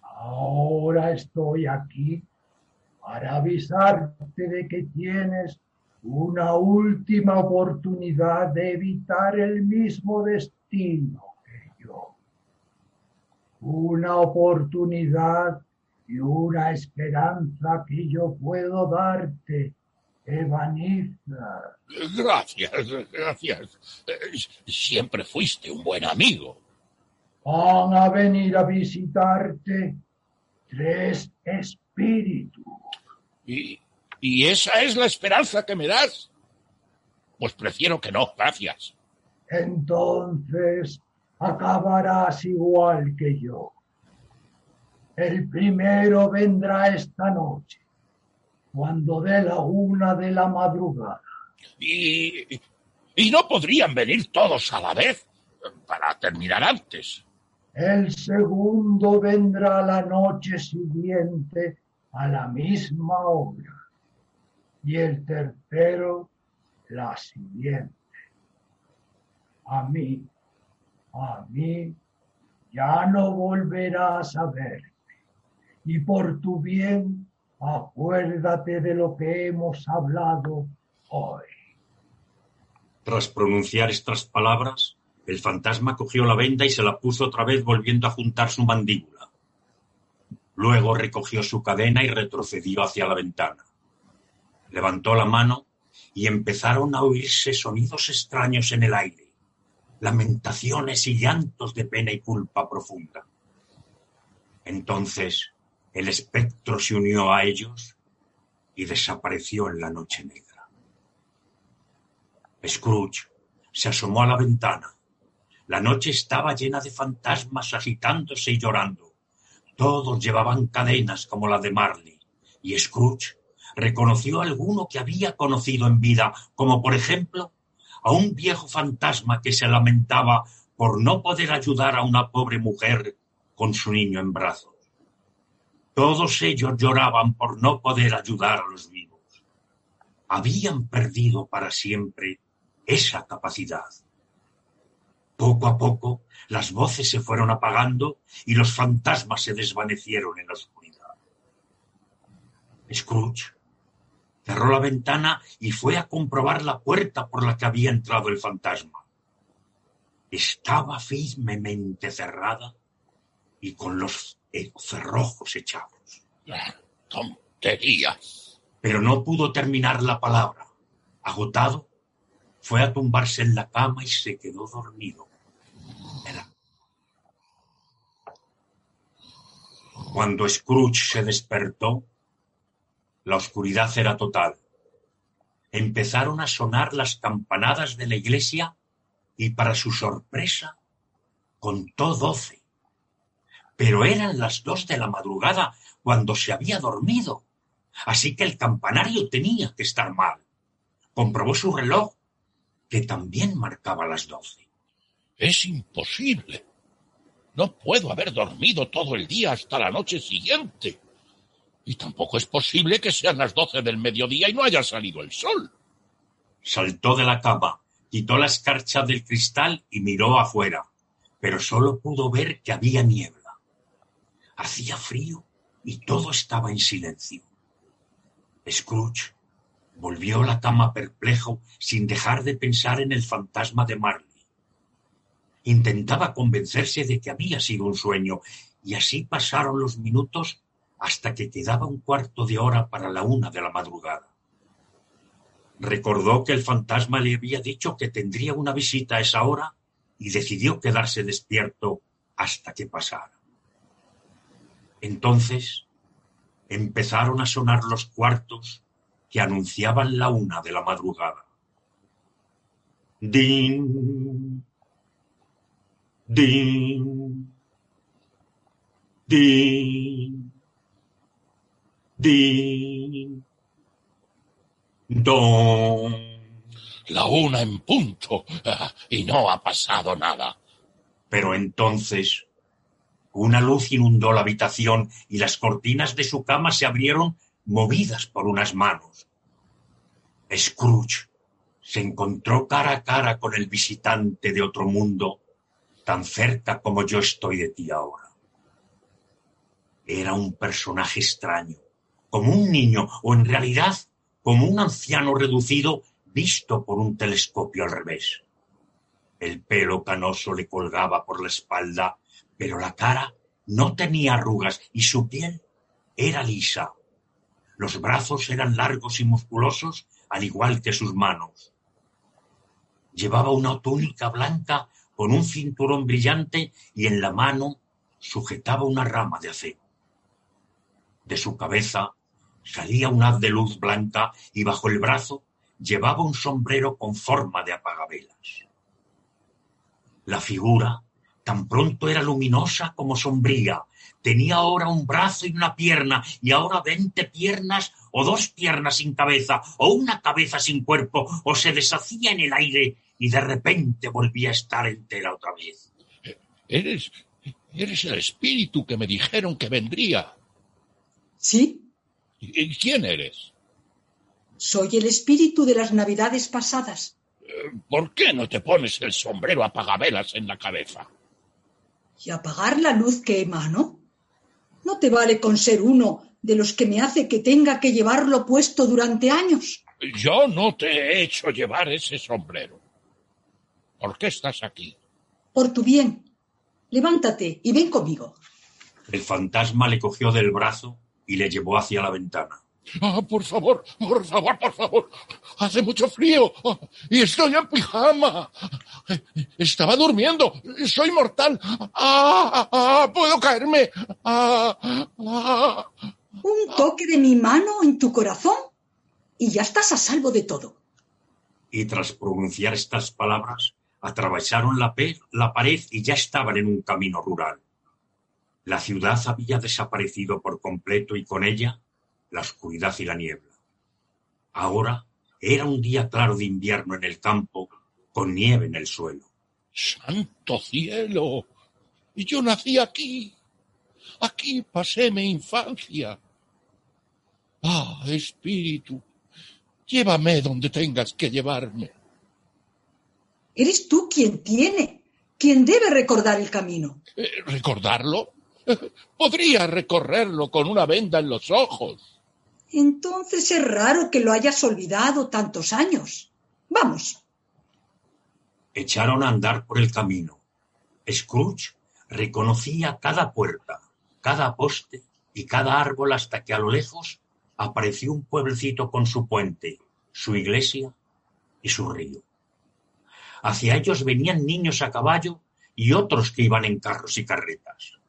Ahora estoy aquí para avisarte de que tienes una última oportunidad de evitar el mismo destino que yo. Una oportunidad y una esperanza que yo puedo darte, Evaniza. Gracias, gracias. Siempre fuiste un buen amigo. Van a venir a visitarte tres espíritus. ¿Y, ¿Y esa es la esperanza que me das? Pues prefiero que no, gracias. Entonces acabarás igual que yo. El primero vendrá esta noche, cuando dé la una de la madrugada. ¿Y, y no podrían venir todos a la vez para terminar antes? El segundo vendrá la noche siguiente a la misma hora y el tercero la siguiente. A mí, a mí, ya no volverás a verme. Y por tu bien, acuérdate de lo que hemos hablado hoy. Tras pronunciar estas palabras, el fantasma cogió la venda y se la puso otra vez volviendo a juntar su mandíbula. Luego recogió su cadena y retrocedió hacia la ventana. Levantó la mano y empezaron a oírse sonidos extraños en el aire, lamentaciones y llantos de pena y culpa profunda. Entonces el espectro se unió a ellos y desapareció en la noche negra. Scrooge se asomó a la ventana. La noche estaba llena de fantasmas agitándose y llorando. Todos llevaban cadenas como la de Marley, y Scrooge reconoció a alguno que había conocido en vida, como por ejemplo a un viejo fantasma que se lamentaba por no poder ayudar a una pobre mujer con su niño en brazos. Todos ellos lloraban por no poder ayudar a los vivos. Habían perdido para siempre esa capacidad. Poco a poco las voces se fueron apagando y los fantasmas se desvanecieron en la oscuridad. Scrooge cerró la ventana y fue a comprobar la puerta por la que había entrado el fantasma. Estaba firmemente cerrada y con los cerrojos echados. ¡Tontería! Pero no pudo terminar la palabra. Agotado, fue a tumbarse en la cama y se quedó dormido. Cuando Scrooge se despertó, la oscuridad era total. Empezaron a sonar las campanadas de la iglesia y para su sorpresa contó doce. Pero eran las dos de la madrugada cuando se había dormido. Así que el campanario tenía que estar mal. Comprobó su reloj que también marcaba las doce. Es imposible. No puedo haber dormido todo el día hasta la noche siguiente. Y tampoco es posible que sean las doce del mediodía y no haya salido el sol. Saltó de la cama, quitó la escarcha del cristal y miró afuera, pero solo pudo ver que había niebla. Hacía frío y todo estaba en silencio. Scrooge Volvió a la cama perplejo sin dejar de pensar en el fantasma de Marley. Intentaba convencerse de que había sido un sueño, y así pasaron los minutos hasta que quedaba un cuarto de hora para la una de la madrugada. Recordó que el fantasma le había dicho que tendría una visita a esa hora y decidió quedarse despierto hasta que pasara. Entonces empezaron a sonar los cuartos que anunciaban la una de la madrugada. Din, din, din, don. La una en punto y no ha pasado nada. Pero entonces una luz inundó la habitación y las cortinas de su cama se abrieron movidas por unas manos. Scrooge se encontró cara a cara con el visitante de otro mundo, tan cerca como yo estoy de ti ahora. Era un personaje extraño, como un niño, o en realidad como un anciano reducido visto por un telescopio al revés. El pelo canoso le colgaba por la espalda, pero la cara no tenía arrugas y su piel era lisa, los brazos eran largos y musculosos, al igual que sus manos. Llevaba una túnica blanca con un cinturón brillante y en la mano sujetaba una rama de acero. De su cabeza salía un haz de luz blanca y bajo el brazo llevaba un sombrero con forma de apagabelas. La figura tan pronto era luminosa como sombría, Tenía ahora un brazo y una pierna, y ahora veinte piernas, o dos piernas sin cabeza, o una cabeza sin cuerpo, o se deshacía en el aire y de repente volvía a estar entera otra vez. Eres. eres el espíritu que me dijeron que vendría. Sí. ¿Y quién eres? Soy el espíritu de las navidades pasadas. ¿Por qué no te pones el sombrero apagabelas en la cabeza? ¿Y apagar la luz que emano? No te vale con ser uno de los que me hace que tenga que llevarlo puesto durante años. Yo no te he hecho llevar ese sombrero. ¿Por qué estás aquí? Por tu bien. Levántate y ven conmigo. El fantasma le cogió del brazo y le llevó hacia la ventana. Ah, por favor, por favor, por favor. Hace mucho frío y estoy en pijama. Estaba durmiendo. Soy mortal. Ah, ah, puedo caerme. Ah, ah. Un toque de mi mano en tu corazón y ya estás a salvo de todo. Y tras pronunciar estas palabras, atravesaron la, la pared y ya estaban en un camino rural. La ciudad había desaparecido por completo y con ella la oscuridad y la niebla. Ahora era un día claro de invierno en el campo, con nieve en el suelo. ¡Santo cielo! Y yo nací aquí. Aquí pasé mi infancia. Ah, espíritu, llévame donde tengas que llevarme. Eres tú quien tiene quien debe recordar el camino. Eh, ¿Recordarlo? Podría recorrerlo con una venda en los ojos. Entonces es raro que lo hayas olvidado tantos años. Vamos. Echaron a andar por el camino. Scrooge reconocía cada puerta, cada poste y cada árbol hasta que a lo lejos apareció un pueblecito con su puente, su iglesia y su río. Hacia ellos venían niños a caballo y otros que iban en carros y carretas.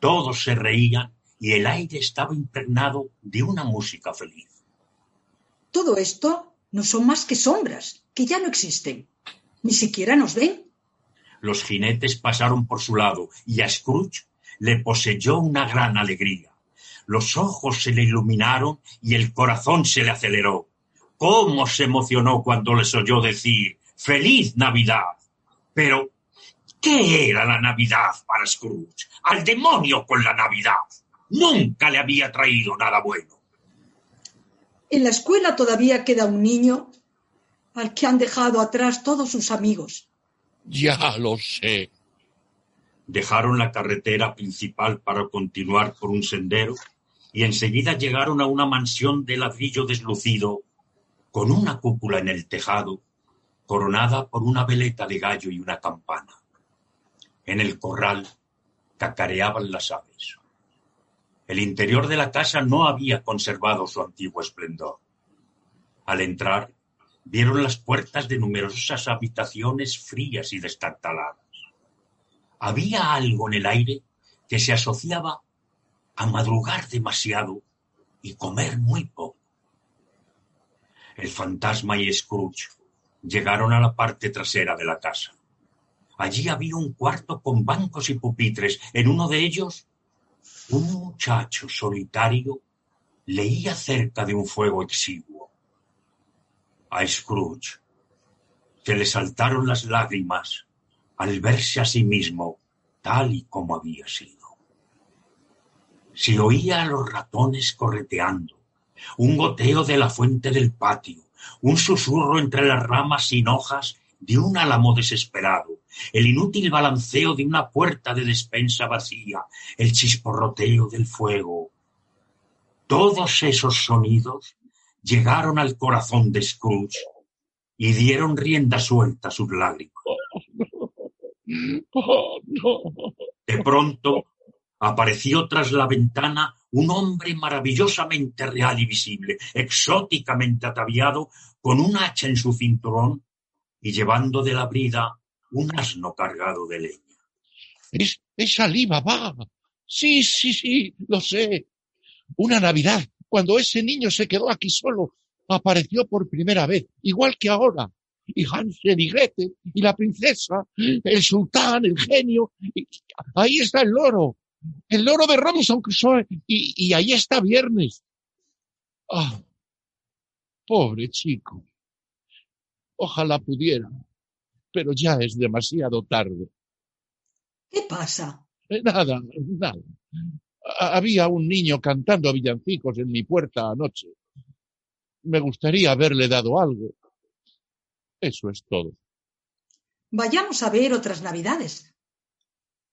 Todos se reían y el aire estaba impregnado de una música feliz. Todo esto no son más que sombras, que ya no existen. Ni siquiera nos ven. Los jinetes pasaron por su lado y a Scrooge le poseyó una gran alegría. Los ojos se le iluminaron y el corazón se le aceleró. ¿Cómo se emocionó cuando les oyó decir ¡Feliz Navidad! Pero, ¿qué era la Navidad para Scrooge? Al demonio con la Navidad. Nunca le había traído nada bueno. En la escuela todavía queda un niño al que han dejado atrás todos sus amigos. Ya lo sé. Dejaron la carretera principal para continuar por un sendero y enseguida llegaron a una mansión de ladrillo deslucido con una cúpula en el tejado coronada por una veleta de gallo y una campana. En el corral cacareaban las aves. El interior de la casa no había conservado su antiguo esplendor. Al entrar, vieron las puertas de numerosas habitaciones frías y destartaladas. Había algo en el aire que se asociaba a madrugar demasiado y comer muy poco. El fantasma y Scrooge llegaron a la parte trasera de la casa. Allí había un cuarto con bancos y pupitres. En uno de ellos, un muchacho solitario leía cerca de un fuego exiguo. A Scrooge se le saltaron las lágrimas al verse a sí mismo tal y como había sido. Se oía a los ratones correteando, un goteo de la fuente del patio, un susurro entre las ramas sin hojas de un álamo desesperado, el inútil balanceo de una puerta de despensa vacía, el chisporroteo del fuego. Todos esos sonidos llegaron al corazón de Scrooge y dieron rienda suelta a sus lágrimas. De pronto apareció tras la ventana un hombre maravillosamente real y visible, exóticamente ataviado, con un hacha en su cinturón y llevando de la brida un asno cargado de leña. Es, es Ali Baba. Sí, sí, sí, lo sé. Una Navidad, cuando ese niño se quedó aquí solo, apareció por primera vez, igual que ahora. Y Hansel y Gretel, y la princesa, el sultán, el genio. ahí está el loro, el loro de Robinson Crusoe, y, y ahí está Viernes. Ah, pobre chico. Ojalá pudiera, pero ya es demasiado tarde. ¿Qué pasa? Eh, Nada, nada. Ha- Había un niño cantando villancicos en mi puerta anoche. Me gustaría haberle dado algo. Eso es todo. Vayamos a ver otras navidades.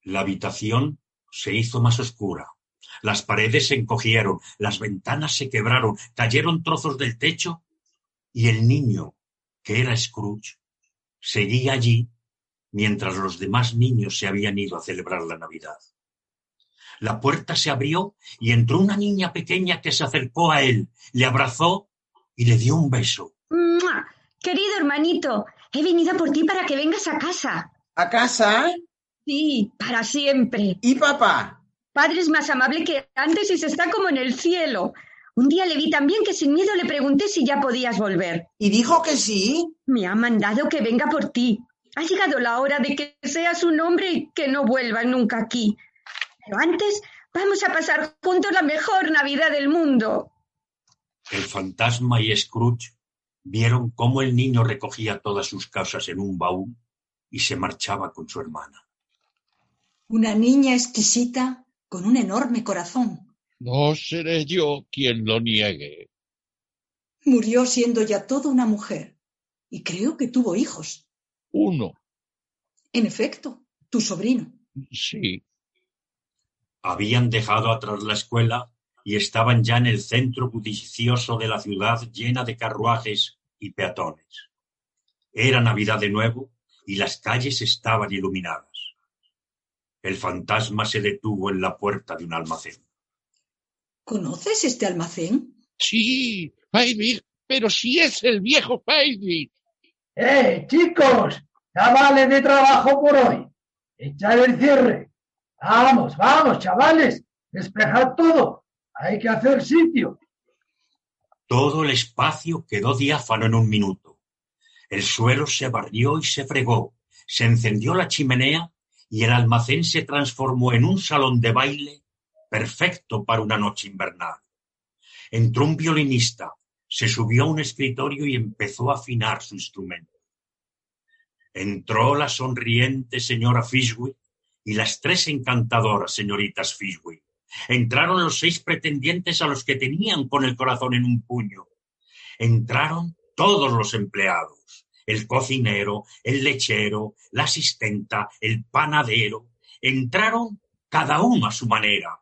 La habitación se hizo más oscura. Las paredes se encogieron, las ventanas se quebraron, cayeron trozos del techo y el niño, que era Scrooge, seguía allí mientras los demás niños se habían ido a celebrar la Navidad. La puerta se abrió y entró una niña pequeña que se acercó a él, le abrazó y le dio un beso. ¡Mua! Querido hermanito, he venido por ti para que vengas a casa. ¿A casa? Sí, para siempre. ¿Y papá? Padre es más amable que antes y se está como en el cielo. Un día le vi tan bien que sin miedo le pregunté si ya podías volver. ¿Y dijo que sí? Me ha mandado que venga por ti. Ha llegado la hora de que seas un hombre y que no vuelvas nunca aquí. Pero antes vamos a pasar juntos la mejor Navidad del mundo. El fantasma y Scrooge vieron cómo el niño recogía todas sus cosas en un baúl y se marchaba con su hermana. Una niña exquisita con un enorme corazón. No seré yo quien lo niegue. Murió siendo ya toda una mujer y creo que tuvo hijos. Uno. En efecto, tu sobrino. Sí. Habían dejado atrás la escuela y estaban ya en el centro bullicioso de la ciudad llena de carruajes y peatones. Era Navidad de nuevo y las calles estaban iluminadas. El fantasma se detuvo en la puerta de un almacén. ¿Conoces este almacén? Sí, pero si es el viejo Faisby. ¡Eh, chicos! Chavales de trabajo por hoy. Echad el cierre. Vamos, vamos, chavales. Despejad todo. Hay que hacer sitio. Todo el espacio quedó diáfano en un minuto. El suelo se barrió y se fregó, se encendió la chimenea y el almacén se transformó en un salón de baile perfecto para una noche invernal. Entró un violinista, se subió a un escritorio y empezó a afinar su instrumento. Entró la sonriente señora Fishwick y las tres encantadoras señoritas Fishwick. Entraron los seis pretendientes a los que tenían con el corazón en un puño. Entraron todos los empleados, el cocinero, el lechero, la asistenta, el panadero. Entraron cada uno a su manera.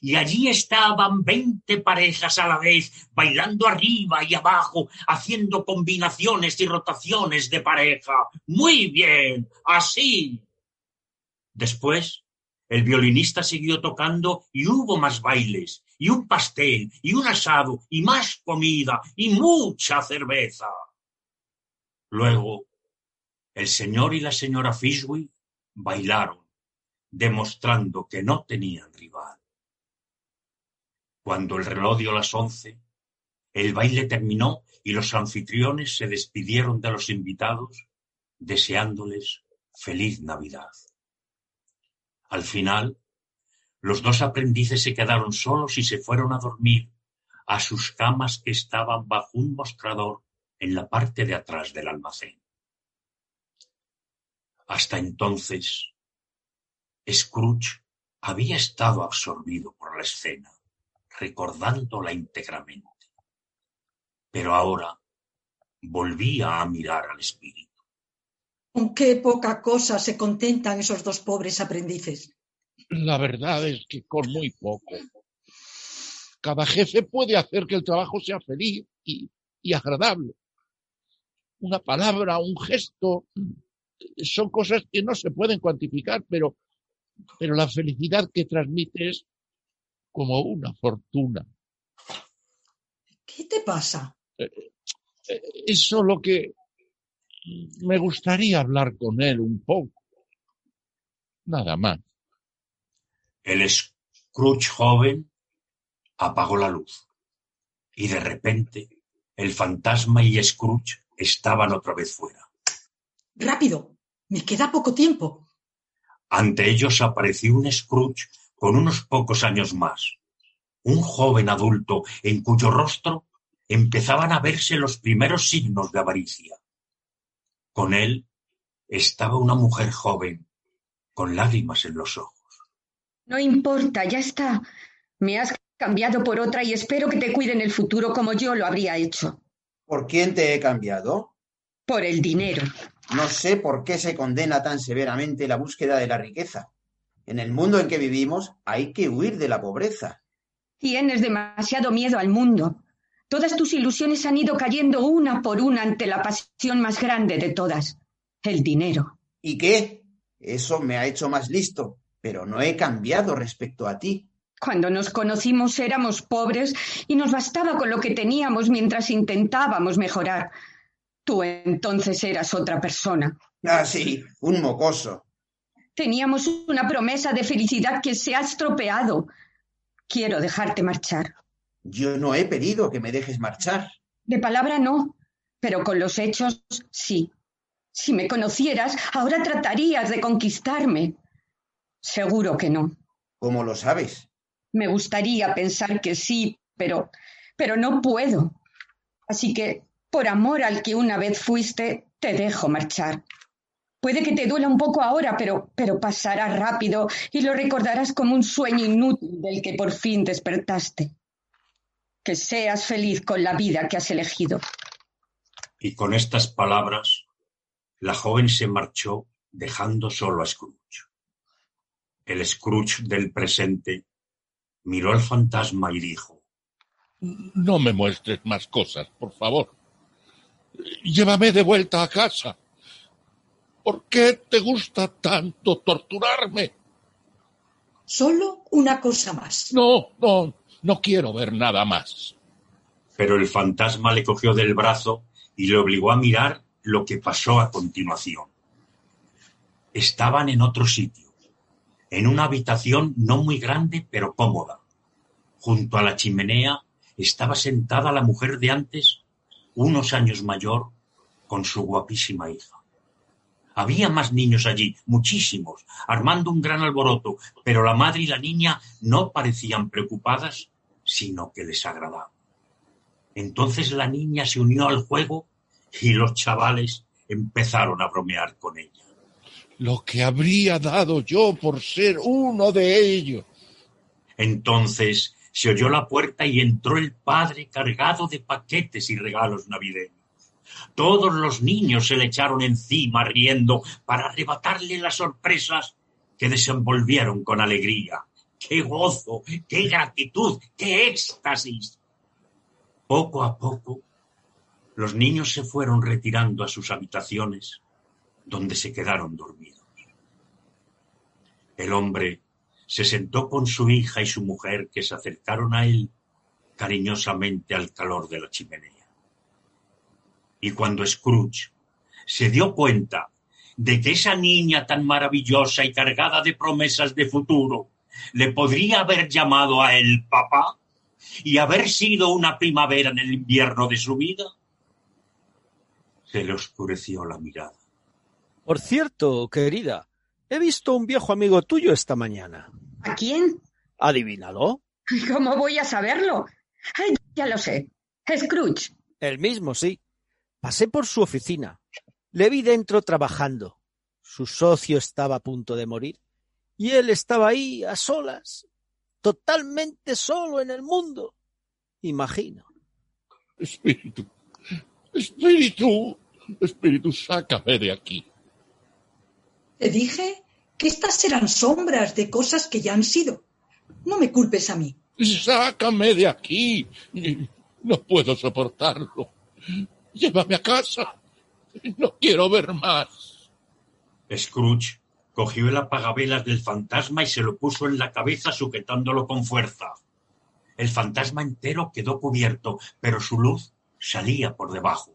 Y allí estaban veinte parejas a la vez, bailando arriba y abajo, haciendo combinaciones y rotaciones de pareja. Muy bien, así. Después, el violinista siguió tocando y hubo más bailes, y un pastel, y un asado, y más comida, y mucha cerveza. Luego, el señor y la señora Fishwick bailaron, demostrando que no tenían rival. Cuando el reloj dio las once, el baile terminó y los anfitriones se despidieron de los invitados, deseándoles feliz Navidad. Al final, los dos aprendices se quedaron solos y se fueron a dormir a sus camas que estaban bajo un mostrador en la parte de atrás del almacén. Hasta entonces, Scrooge había estado absorbido por la escena, recordándola íntegramente. Pero ahora volvía a mirar al espíritu. Con qué poca cosa se contentan esos dos pobres aprendices. La verdad es que con muy poco. Cada jefe puede hacer que el trabajo sea feliz y, y agradable. Una palabra, un gesto, son cosas que no se pueden cuantificar, pero, pero la felicidad que transmite es como una fortuna. ¿Qué te pasa? Es solo que me gustaría hablar con él un poco. Nada más. El Scrooge joven apagó la luz y de repente el fantasma y Scrooge estaban otra vez fuera. Rápido, me queda poco tiempo. Ante ellos apareció un Scrooge con unos pocos años más, un joven adulto en cuyo rostro empezaban a verse los primeros signos de avaricia. Con él estaba una mujer joven, con lágrimas en los ojos. No importa, ya está. Me has cambiado por otra y espero que te cuide en el futuro como yo lo habría hecho. ¿Por quién te he cambiado? Por el dinero. No sé por qué se condena tan severamente la búsqueda de la riqueza. En el mundo en que vivimos hay que huir de la pobreza. Tienes demasiado miedo al mundo. Todas tus ilusiones han ido cayendo una por una ante la pasión más grande de todas, el dinero. ¿Y qué? Eso me ha hecho más listo, pero no he cambiado respecto a ti. Cuando nos conocimos éramos pobres y nos bastaba con lo que teníamos mientras intentábamos mejorar. Tú entonces eras otra persona. Ah, sí, un mocoso. Teníamos una promesa de felicidad que se ha estropeado. Quiero dejarte marchar. Yo no he pedido que me dejes marchar. De palabra no, pero con los hechos sí. Si me conocieras, ahora tratarías de conquistarme. Seguro que no. ¿Cómo lo sabes? Me gustaría pensar que sí, pero pero no puedo. Así que, por amor al que una vez fuiste, te dejo marchar. Puede que te duela un poco ahora, pero, pero pasará rápido y lo recordarás como un sueño inútil del que por fin despertaste. Que seas feliz con la vida que has elegido. Y con estas palabras, la joven se marchó dejando solo a Scrooge. El Scrooge del presente miró al fantasma y dijo, No me muestres más cosas, por favor. Llévame de vuelta a casa. ¿Por qué te gusta tanto torturarme? Solo una cosa más. No, no, no quiero ver nada más. pero el fantasma le cogió del brazo y le obligó a mirar lo que pasó a continuación. Estaban en otro sitio, en una habitación no muy grande pero cómoda. Junto a la chimenea estaba sentada la mujer de antes, unos años mayor, con su guapísima hija. Había más niños allí, muchísimos, armando un gran alboroto, pero la madre y la niña no parecían preocupadas, sino que les agradaba. Entonces la niña se unió al juego y los chavales empezaron a bromear con ella. Lo que habría dado yo por ser uno de ellos. Entonces se oyó la puerta y entró el padre cargado de paquetes y regalos navideños. Todos los niños se le echaron encima riendo para arrebatarle las sorpresas que desenvolvieron con alegría. ¡Qué gozo! ¡Qué gratitud! ¡Qué éxtasis! Poco a poco, los niños se fueron retirando a sus habitaciones, donde se quedaron dormidos. El hombre se sentó con su hija y su mujer que se acercaron a él cariñosamente al calor de la chimenea. Y cuando Scrooge se dio cuenta de que esa niña tan maravillosa y cargada de promesas de futuro le podría haber llamado a él papá y haber sido una primavera en el invierno de su vida, se le oscureció la mirada. Por cierto, querida, he visto un viejo amigo tuyo esta mañana. ¿A quién? Adivínalo. ¿Cómo voy a saberlo? Ay, ya lo sé. Scrooge. El mismo, sí. Pasé por su oficina. Le vi dentro trabajando. Su socio estaba a punto de morir. Y él estaba ahí a solas, totalmente solo en el mundo. Imagino. Espíritu, espíritu, espíritu, sácame de aquí. Te dije que estas eran sombras de cosas que ya han sido. No me culpes a mí. Sácame de aquí. No puedo soportarlo. Llévame a casa. No quiero ver más. Scrooge cogió el apagavelas del fantasma y se lo puso en la cabeza sujetándolo con fuerza. El fantasma entero quedó cubierto, pero su luz salía por debajo.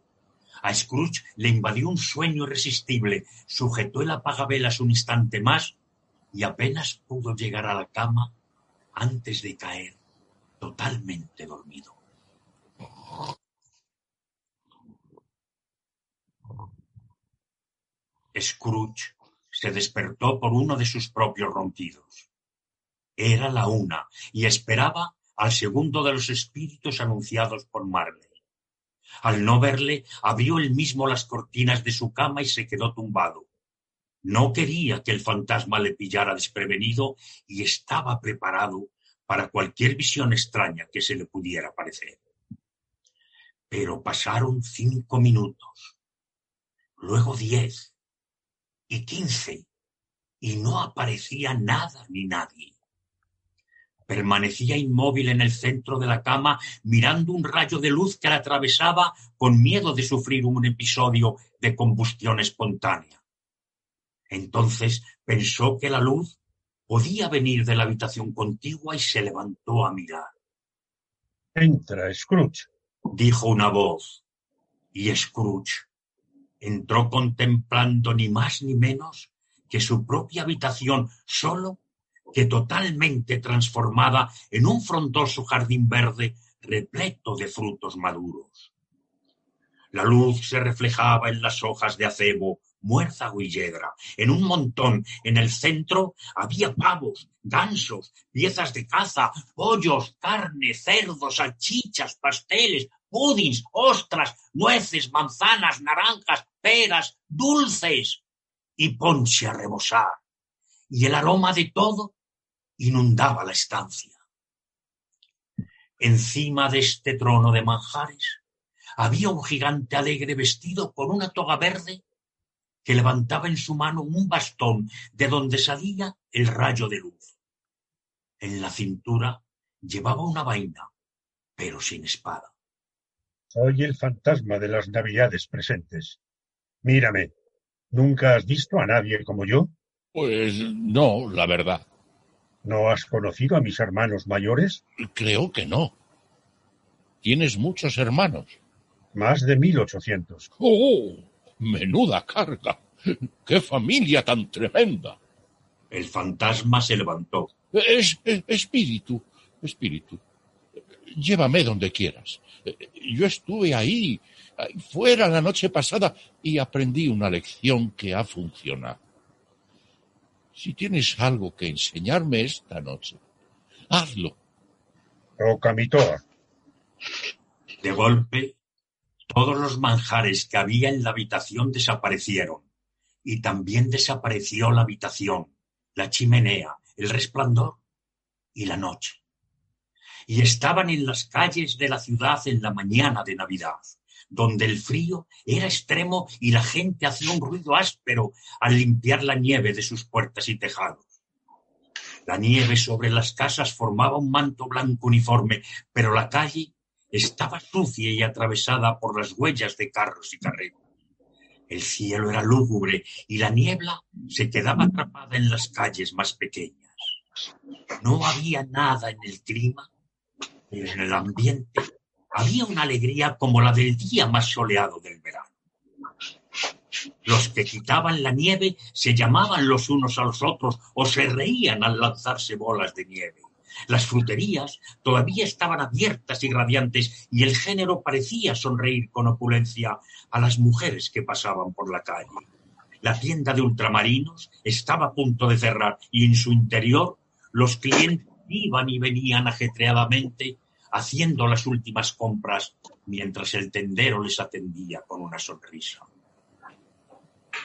A Scrooge le invadió un sueño irresistible, sujetó el apagavelas un instante más y apenas pudo llegar a la cama antes de caer totalmente dormido. Scrooge se despertó por uno de sus propios ronquidos. Era la una y esperaba al segundo de los espíritus anunciados por Marley. Al no verle, abrió él mismo las cortinas de su cama y se quedó tumbado. No quería que el fantasma le pillara desprevenido y estaba preparado para cualquier visión extraña que se le pudiera aparecer. Pero pasaron cinco minutos, luego diez y quince, y no aparecía nada ni nadie. Permanecía inmóvil en el centro de la cama, mirando un rayo de luz que la atravesaba con miedo de sufrir un episodio de combustión espontánea. Entonces pensó que la luz podía venir de la habitación contigua y se levantó a mirar. Entra, Scrooge. Dijo una voz, y Scrooge entró contemplando ni más ni menos que su propia habitación solo que totalmente transformada en un frondoso jardín verde repleto de frutos maduros. La luz se reflejaba en las hojas de acebo, muérzago y yedra. En un montón, en el centro, había pavos, gansos, piezas de caza, pollos, carne, cerdos, salchichas, pasteles, pudins, ostras, nueces, manzanas, naranjas, peras, dulces y ponche a rebosar. Y el aroma de todo inundaba la estancia. Encima de este trono de manjares había un gigante alegre vestido con una toga verde que levantaba en su mano un bastón de donde salía el rayo de luz. En la cintura llevaba una vaina, pero sin espada. Soy el fantasma de las navidades presentes. Mírame, ¿nunca has visto a nadie como yo? Pues no, la verdad. ¿No has conocido a mis hermanos mayores? Creo que no. ¿Tienes muchos hermanos? Más de mil ochocientos. ¡Oh! Menuda carga. ¡Qué familia tan tremenda! El fantasma se levantó. Es, es- espíritu, espíritu. Llévame donde quieras. Yo estuve ahí, ahí fuera la noche pasada y aprendí una lección que ha funcionado. Si tienes algo que enseñarme esta noche, hazlo. Toca mi toa. De golpe, todos los manjares que había en la habitación desaparecieron, y también desapareció la habitación, la chimenea, el resplandor y la noche. Y estaban en las calles de la ciudad en la mañana de Navidad, donde el frío era extremo y la gente hacía un ruido áspero al limpiar la nieve de sus puertas y tejados. La nieve sobre las casas formaba un manto blanco uniforme, pero la calle estaba sucia y atravesada por las huellas de carros y carretas. El cielo era lúgubre y la niebla se quedaba atrapada en las calles más pequeñas. No había nada en el clima, pero en el ambiente había una alegría como la del día más soleado del verano. Los que quitaban la nieve se llamaban los unos a los otros o se reían al lanzarse bolas de nieve. Las fruterías todavía estaban abiertas y radiantes y el género parecía sonreír con opulencia a las mujeres que pasaban por la calle. La tienda de ultramarinos estaba a punto de cerrar y en su interior los clientes iban y venían ajetreadamente haciendo las últimas compras mientras el tendero les atendía con una sonrisa.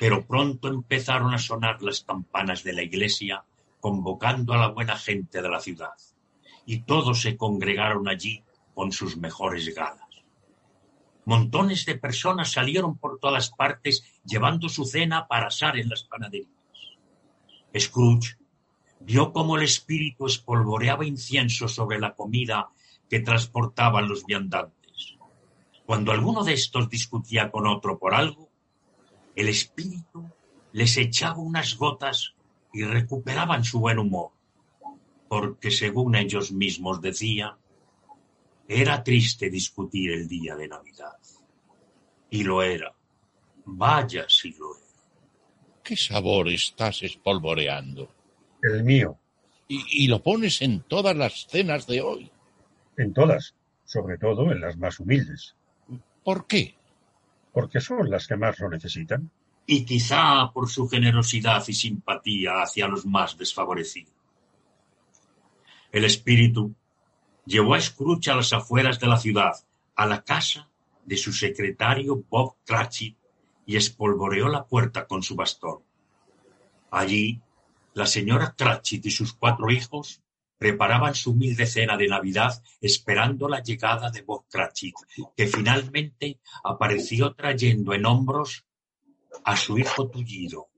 Pero pronto empezaron a sonar las campanas de la iglesia convocando a la buena gente de la ciudad, y todos se congregaron allí con sus mejores galas. Montones de personas salieron por todas partes llevando su cena para asar en las panaderías. Scrooge vio cómo el espíritu espolvoreaba incienso sobre la comida que transportaban los viandantes. Cuando alguno de estos discutía con otro por algo, el espíritu les echaba unas gotas y recuperaban su buen humor, porque según ellos mismos decían, era triste discutir el día de Navidad. Y lo era. Vaya si lo era. ¿Qué sabor estás espolvoreando? El mío. Y, y lo pones en todas las cenas de hoy. En todas, sobre todo en las más humildes. ¿Por qué? Porque son las que más lo necesitan. Y quizá por su generosidad y simpatía hacia los más desfavorecidos. El espíritu llevó a Scrooge a las afueras de la ciudad, a la casa de su secretario Bob Cratchit, y espolvoreó la puerta con su bastón. Allí, la señora Cratchit y sus cuatro hijos preparaban su humilde cena de Navidad esperando la llegada de Bob Cratchit, que finalmente apareció trayendo en hombros a su hijo tullido,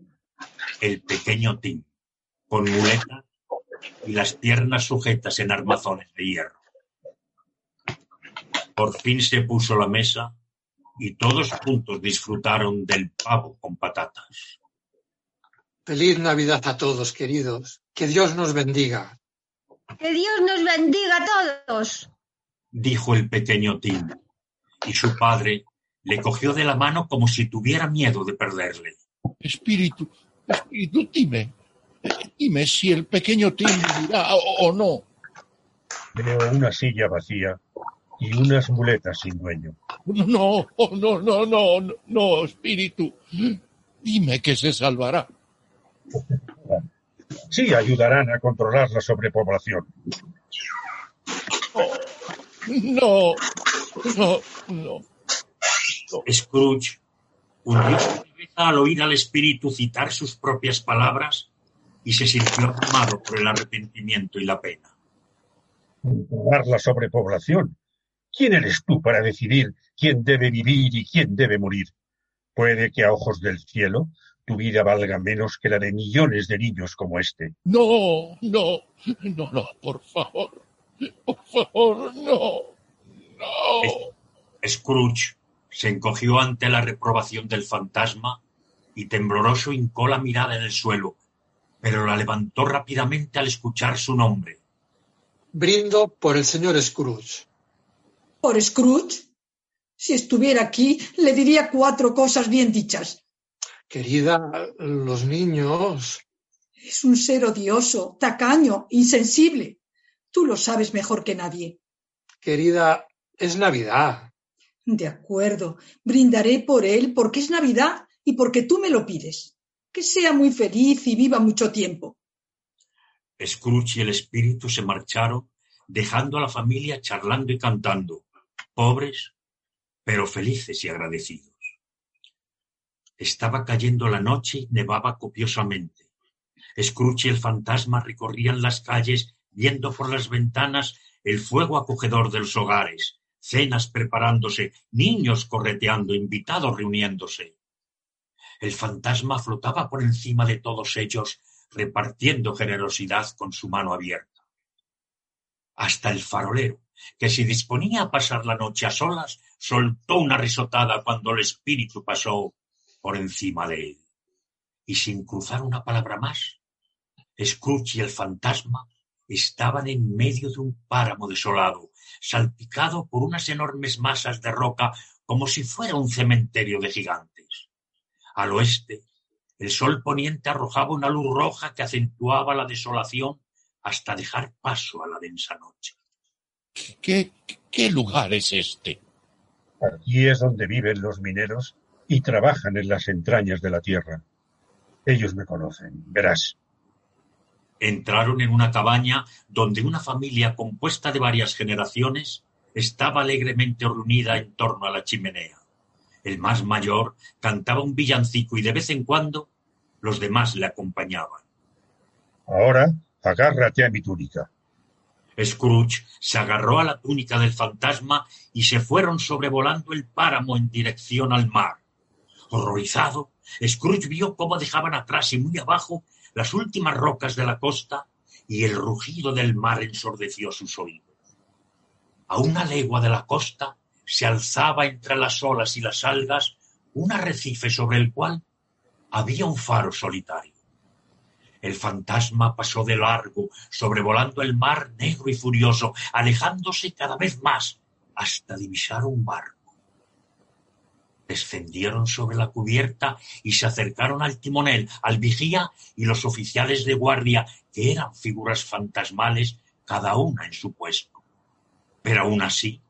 el pequeño Tim, con muletas y las piernas sujetas en armazones de hierro. Por fin se puso la mesa y todos juntos disfrutaron del pavo con patatas. Feliz Navidad a todos, queridos. Que Dios nos bendiga. Que Dios nos bendiga a todos. Dijo el pequeño Tim, y su padre le cogió de la mano como si tuviera miedo de perderle. Espíritu, espíritu, dime, dime si el pequeño Tim vivirá o, o no. Veo una silla vacía y unas muletas sin dueño. No, oh, no, no, no, no, no, espíritu. Dime que se salvará. Sí ayudarán a controlar la sobrepoblación. No, no, no. Scrooge hundió su cabeza al oír al espíritu citar sus propias palabras y se sintió abrumado por el arrepentimiento y la pena. Controlar la sobrepoblación. ¿Quién eres tú para decidir quién debe vivir y quién debe morir? Puede que a ojos del cielo tu vida valga menos que la de millones de niños como este. No, no, no, no, por favor. Por favor, no. No. Scrooge se encogió ante la reprobación del fantasma y tembloroso hincó la mirada en el suelo, pero la levantó rápidamente al escuchar su nombre. Brindo por el señor Scrooge. ¿Por Scrooge? Si estuviera aquí, le diría cuatro cosas bien dichas. Querida, los niños. Es un ser odioso, tacaño, insensible. Tú lo sabes mejor que nadie. Querida, es Navidad. De acuerdo, brindaré por él porque es Navidad y porque tú me lo pides. Que sea muy feliz y viva mucho tiempo. Scrooge y el espíritu se marcharon, dejando a la familia charlando y cantando, pobres, pero felices y agradecidos. Estaba cayendo la noche y nevaba copiosamente. Scrooge y el fantasma recorrían las calles viendo por las ventanas el fuego acogedor de los hogares, cenas preparándose, niños correteando, invitados reuniéndose. El fantasma flotaba por encima de todos ellos, repartiendo generosidad con su mano abierta. Hasta el farolero, que se disponía a pasar la noche a solas, soltó una risotada cuando el espíritu pasó por encima de él. Y sin cruzar una palabra más, Scrooge y el fantasma estaban en medio de un páramo desolado, salpicado por unas enormes masas de roca como si fuera un cementerio de gigantes. Al oeste, el sol poniente arrojaba una luz roja que acentuaba la desolación hasta dejar paso a la densa noche. ¿Qué, qué lugar es este? Aquí es donde viven los mineros y trabajan en las entrañas de la tierra. Ellos me conocen, verás. Entraron en una cabaña donde una familia compuesta de varias generaciones estaba alegremente reunida en torno a la chimenea. El más mayor cantaba un villancico y de vez en cuando los demás le acompañaban. Ahora agárrate a mi túnica. Scrooge se agarró a la túnica del fantasma y se fueron sobrevolando el páramo en dirección al mar. Horrorizado, Scrooge vio cómo dejaban atrás y muy abajo las últimas rocas de la costa y el rugido del mar ensordeció sus oídos. A una legua de la costa se alzaba entre las olas y las algas un arrecife sobre el cual había un faro solitario. El fantasma pasó de largo, sobrevolando el mar negro y furioso, alejándose cada vez más hasta divisar un barco. Descendieron sobre la cubierta y se acercaron al timonel, al vigía y los oficiales de guardia, que eran figuras fantasmales, cada una en su puesto. Pero aún así,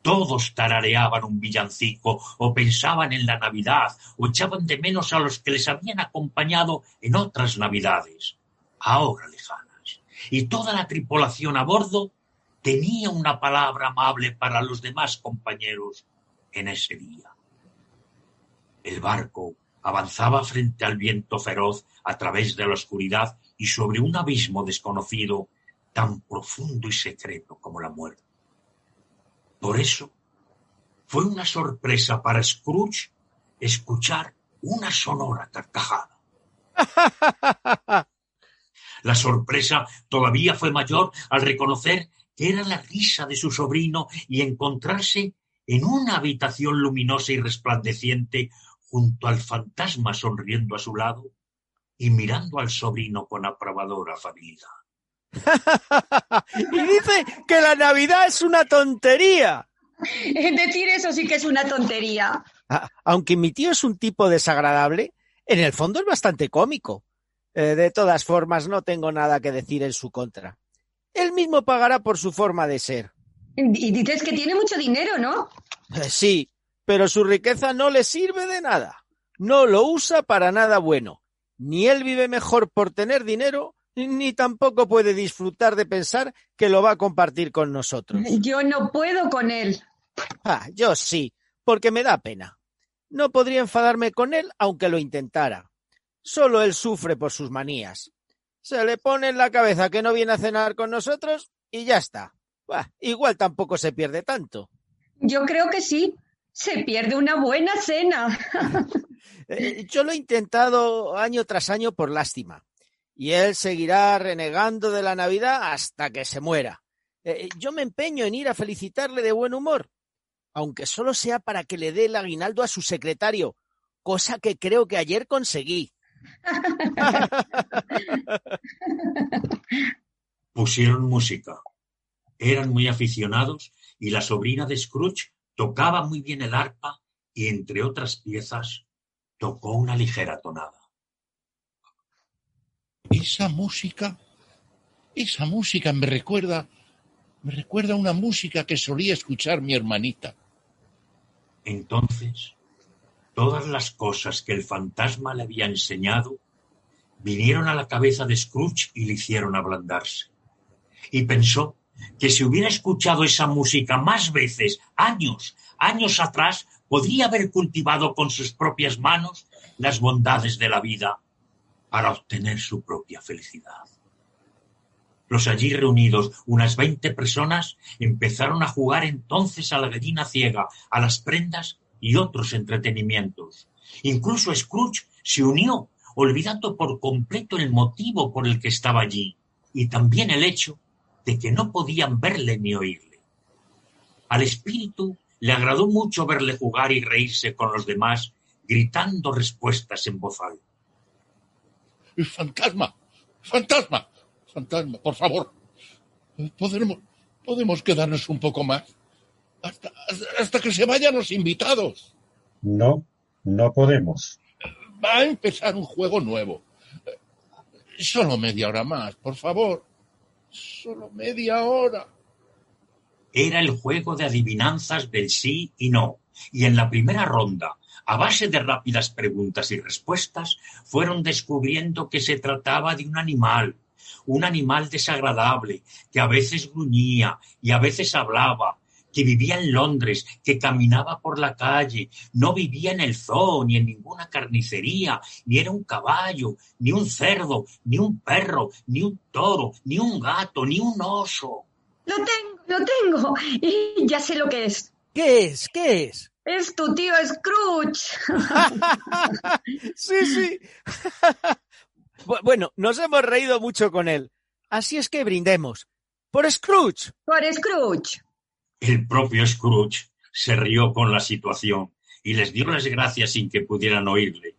todos tarareaban un villancico o pensaban en la Navidad o echaban de menos a los que les habían acompañado en otras Navidades, ahora lejanas. Y toda la tripulación a bordo tenía una palabra amable para los demás compañeros en ese día. El barco avanzaba frente al viento feroz a través de la oscuridad y sobre un abismo desconocido tan profundo y secreto como la muerte. Por eso fue una sorpresa para Scrooge escuchar una sonora carcajada. La sorpresa todavía fue mayor al reconocer que era la risa de su sobrino y encontrarse en una habitación luminosa y resplandeciente junto al fantasma sonriendo a su lado y mirando al sobrino con aprobadora afabilidad. y dice que la Navidad es una tontería. Decir eso sí que es una tontería. Aunque mi tío es un tipo desagradable, en el fondo es bastante cómico. Eh, de todas formas, no tengo nada que decir en su contra. Él mismo pagará por su forma de ser. Y dices que tiene mucho dinero, ¿no? Eh, sí, pero su riqueza no le sirve de nada. No lo usa para nada bueno. Ni él vive mejor por tener dinero, ni tampoco puede disfrutar de pensar que lo va a compartir con nosotros. Yo no puedo con él. Ah, yo sí, porque me da pena. No podría enfadarme con él aunque lo intentara. Solo él sufre por sus manías. Se le pone en la cabeza que no viene a cenar con nosotros y ya está. Bah, igual tampoco se pierde tanto. Yo creo que sí. Se pierde una buena cena. Eh, yo lo he intentado año tras año por lástima. Y él seguirá renegando de la Navidad hasta que se muera. Eh, yo me empeño en ir a felicitarle de buen humor, aunque solo sea para que le dé el aguinaldo a su secretario, cosa que creo que ayer conseguí. Pusieron música. Eran muy aficionados y la sobrina de Scrooge tocaba muy bien el arpa y, entre otras piezas, tocó una ligera tonada. Esa música, esa música me recuerda, me recuerda a una música que solía escuchar mi hermanita. Entonces, todas las cosas que el fantasma le había enseñado vinieron a la cabeza de Scrooge y le hicieron ablandarse. Y pensó que si hubiera escuchado esa música más veces, años, años atrás, podría haber cultivado con sus propias manos las bondades de la vida para obtener su propia felicidad. Los allí reunidos, unas veinte personas, empezaron a jugar entonces a la gallina ciega, a las prendas y otros entretenimientos. Incluso Scrooge se unió, olvidando por completo el motivo por el que estaba allí, y también el hecho de que no podían verle ni oírle. Al espíritu le agradó mucho verle jugar y reírse con los demás, gritando respuestas en voz alta. ¡Fantasma! ¡Fantasma! ¡Fantasma! Por favor. ¿Podemos, podemos quedarnos un poco más? Hasta, hasta que se vayan los invitados. No, no podemos. Va a empezar un juego nuevo. Solo media hora más, por favor. Solo media hora. Era el juego de adivinanzas del sí y no, y en la primera ronda, a base de rápidas preguntas y respuestas, fueron descubriendo que se trataba de un animal, un animal desagradable, que a veces gruñía y a veces hablaba, que vivía en Londres, que caminaba por la calle, no vivía en el zoo, ni en ninguna carnicería, ni era un caballo, ni un cerdo, ni un perro, ni un toro, ni un gato, ni un oso. Lo tengo, lo tengo. Y ya sé lo que es. ¿Qué es? ¿Qué es? Es tu tío Scrooge. sí, sí. bueno, nos hemos reído mucho con él. Así es que brindemos. Por Scrooge. Por Scrooge. El propio Scrooge se rió con la situación y les dio las gracias sin que pudieran oírle,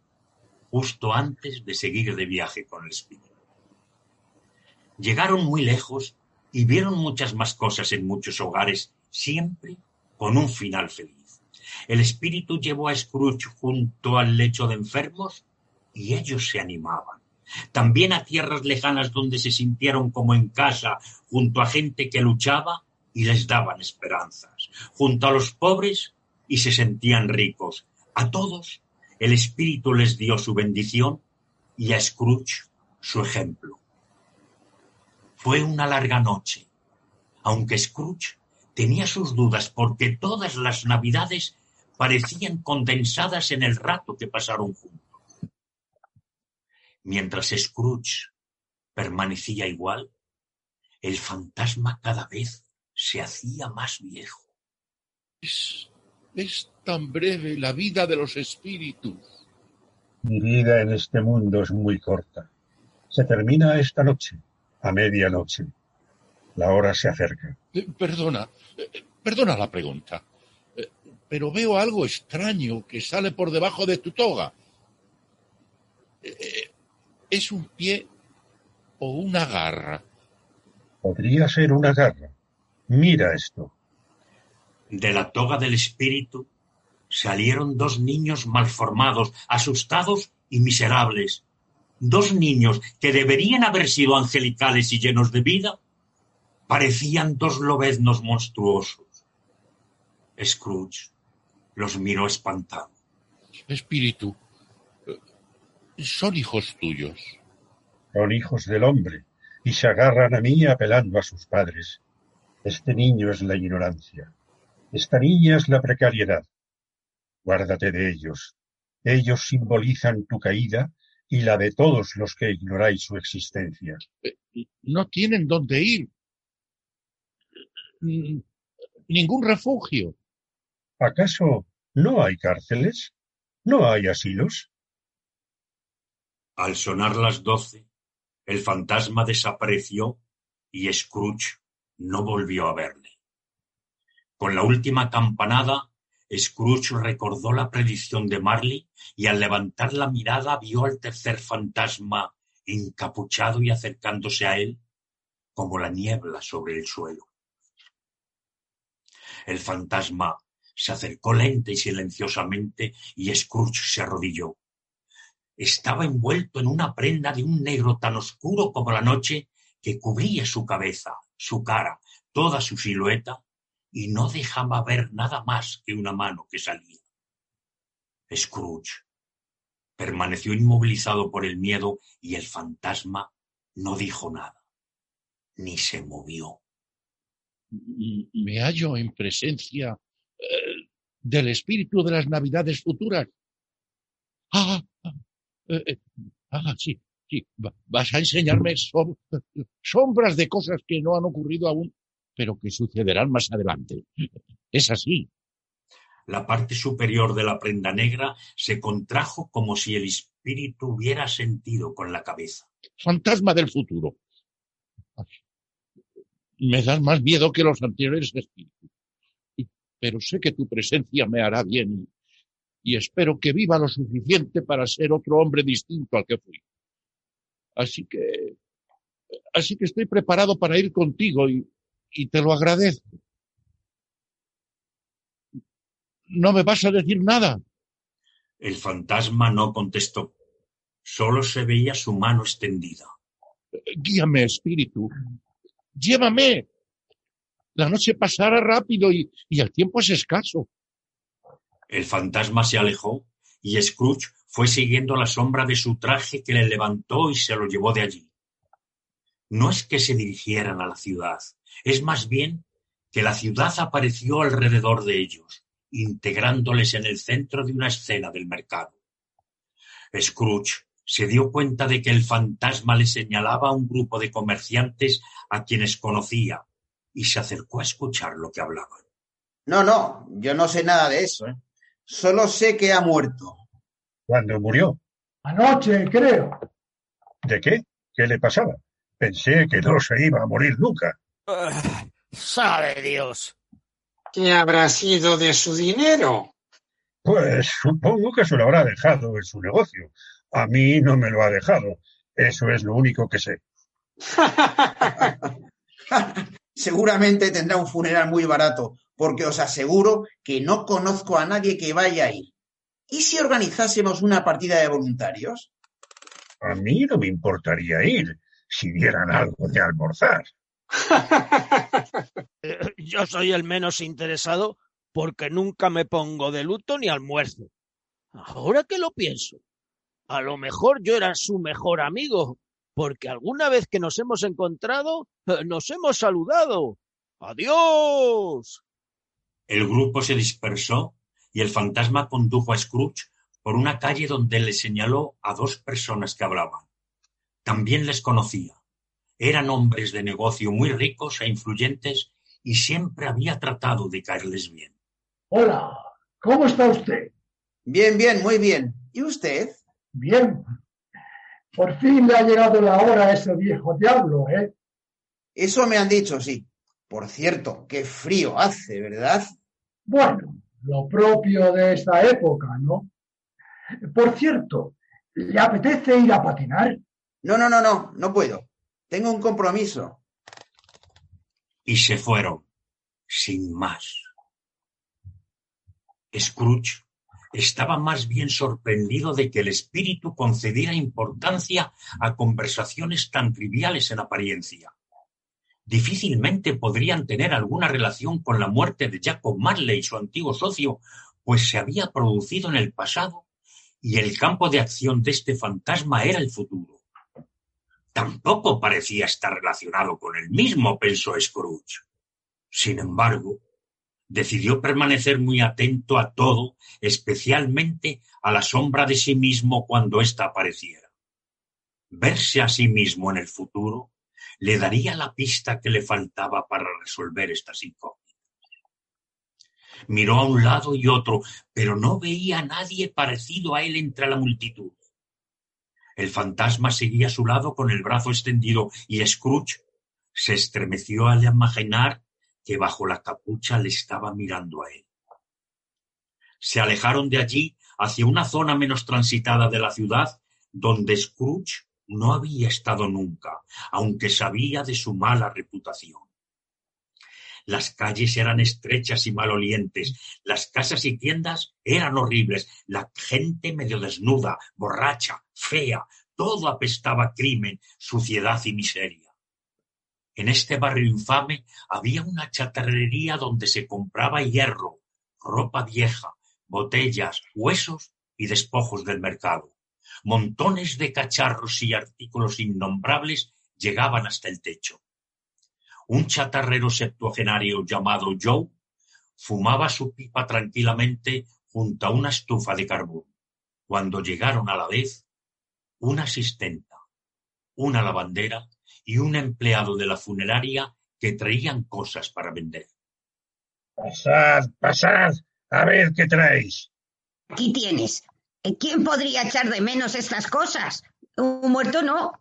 justo antes de seguir de viaje con el espíritu. Llegaron muy lejos y vieron muchas más cosas en muchos hogares, siempre con un final feliz. El espíritu llevó a Scrooge junto al lecho de enfermos y ellos se animaban. También a tierras lejanas donde se sintieron como en casa, junto a gente que luchaba y les daban esperanzas, junto a los pobres y se sentían ricos. A todos el Espíritu les dio su bendición y a Scrooge su ejemplo. Fue una larga noche, aunque Scrooge tenía sus dudas porque todas las navidades parecían condensadas en el rato que pasaron juntos. Mientras Scrooge permanecía igual, el fantasma cada vez se hacía más viejo. Es, es tan breve la vida de los espíritus. Mi vida en este mundo es muy corta. Se termina esta noche, a medianoche. La hora se acerca. Eh, perdona, eh, perdona la pregunta, eh, pero veo algo extraño que sale por debajo de tu toga. ¿Es un pie o una garra? Podría ser una garra. Mira esto. De la toga del espíritu salieron dos niños malformados, asustados y miserables. Dos niños que deberían haber sido angelicales y llenos de vida, parecían dos lobeznos monstruosos. Scrooge los miró espantado. Espíritu, son hijos tuyos. Son hijos del hombre y se agarran a mí apelando a sus padres. Este niño es la ignorancia. Esta niña es la precariedad. Guárdate de ellos. Ellos simbolizan tu caída y la de todos los que ignoráis su existencia. No tienen dónde ir. Ningún refugio. ¿Acaso No hay cárceles, no hay asilos. Al sonar las doce, el fantasma desapareció y Scrooge no volvió a verle. Con la última campanada, Scrooge recordó la predicción de Marley y al levantar la mirada vio al tercer fantasma encapuchado y acercándose a él como la niebla sobre el suelo. El fantasma se acercó lenta y silenciosamente y Scrooge se arrodilló. Estaba envuelto en una prenda de un negro tan oscuro como la noche que cubría su cabeza, su cara, toda su silueta y no dejaba ver nada más que una mano que salía. Scrooge permaneció inmovilizado por el miedo y el fantasma no dijo nada, ni se movió. Me hallo en presencia eh, del espíritu de las navidades futuras. Ah, ah, eh, eh, ah sí, sí, vas a enseñarme sombras de cosas que no han ocurrido aún, pero que sucederán más adelante. Es así. La parte superior de la prenda negra se contrajo como si el espíritu hubiera sentido con la cabeza. Fantasma del futuro. Me das más miedo que los anteriores espíritus. Pero sé que tu presencia me hará bien y espero que viva lo suficiente para ser otro hombre distinto al que fui. Así que, así que estoy preparado para ir contigo y, y te lo agradezco. ¿No me vas a decir nada? El fantasma no contestó. Solo se veía su mano extendida. Guíame, espíritu. Llévame. La noche pasará rápido y, y el tiempo es escaso. El fantasma se alejó y Scrooge fue siguiendo la sombra de su traje que le levantó y se lo llevó de allí. No es que se dirigieran a la ciudad, es más bien que la ciudad apareció alrededor de ellos integrándoles en el centro de una escena del mercado. Scrooge se dio cuenta de que el fantasma le señalaba a un grupo de comerciantes a quienes conocía y se acercó a escuchar lo que hablaban. No, no, yo no sé nada de eso. ¿eh? Solo sé que ha muerto. ¿Cuándo murió? Anoche, creo. ¿De qué? ¿Qué le pasaba? Pensé que no se iba a morir nunca. Uh, sabe Dios. ¿Qué habrá sido de su dinero? Pues supongo que se lo habrá dejado en su negocio. A mí no me lo ha dejado. Eso es lo único que sé. Seguramente tendrá un funeral muy barato, porque os aseguro que no conozco a nadie que vaya a ir. ¿Y si organizásemos una partida de voluntarios? A mí no me importaría ir, si dieran algo de almorzar. Eh, yo soy el menos interesado porque nunca me pongo de luto ni almuerzo. Ahora que lo pienso, a lo mejor yo era su mejor amigo, porque alguna vez que nos hemos encontrado, eh, nos hemos saludado. ¡Adiós! El grupo se dispersó y el fantasma condujo a Scrooge por una calle donde le señaló a dos personas que hablaban. También les conocía. Eran hombres de negocio muy ricos e influyentes y siempre había tratado de caerles bien. Hola, ¿cómo está usted? Bien, bien, muy bien. ¿Y usted? Bien. Por fin le ha llegado la hora a ese viejo diablo, ¿eh? Eso me han dicho, sí. Por cierto, qué frío hace, ¿verdad? Bueno, lo propio de esta época, ¿no? Por cierto, ¿le apetece ir a patinar? No, no, no, no, no puedo. Tengo un compromiso. Y se fueron, sin más. Scrooge estaba más bien sorprendido de que el espíritu concediera importancia a conversaciones tan triviales en apariencia. Difícilmente podrían tener alguna relación con la muerte de Jacob Marley, su antiguo socio, pues se había producido en el pasado y el campo de acción de este fantasma era el futuro. Tampoco parecía estar relacionado con el mismo, pensó Scrooge. Sin embargo, decidió permanecer muy atento a todo, especialmente a la sombra de sí mismo cuando ésta apareciera. Verse a sí mismo en el futuro le daría la pista que le faltaba para resolver estas incógnitas. Miró a un lado y otro, pero no veía a nadie parecido a él entre la multitud. El fantasma seguía a su lado con el brazo extendido y Scrooge se estremeció al imaginar que bajo la capucha le estaba mirando a él. Se alejaron de allí hacia una zona menos transitada de la ciudad donde Scrooge no había estado nunca, aunque sabía de su mala reputación. Las calles eran estrechas y malolientes, las casas y tiendas eran horribles, la gente medio desnuda, borracha, fea, todo apestaba crimen, suciedad y miseria. En este barrio infame había una chatarrería donde se compraba hierro, ropa vieja, botellas, huesos y despojos del mercado. Montones de cacharros y artículos innombrables llegaban hasta el techo. Un chatarrero septuagenario llamado Joe fumaba su pipa tranquilamente junto a una estufa de carbón, cuando llegaron a la vez una asistenta, una lavandera y un empleado de la funeraria que traían cosas para vender. Pasad, pasad, a ver qué traéis. Aquí tienes. ¿Quién podría echar de menos estas cosas? Un muerto no.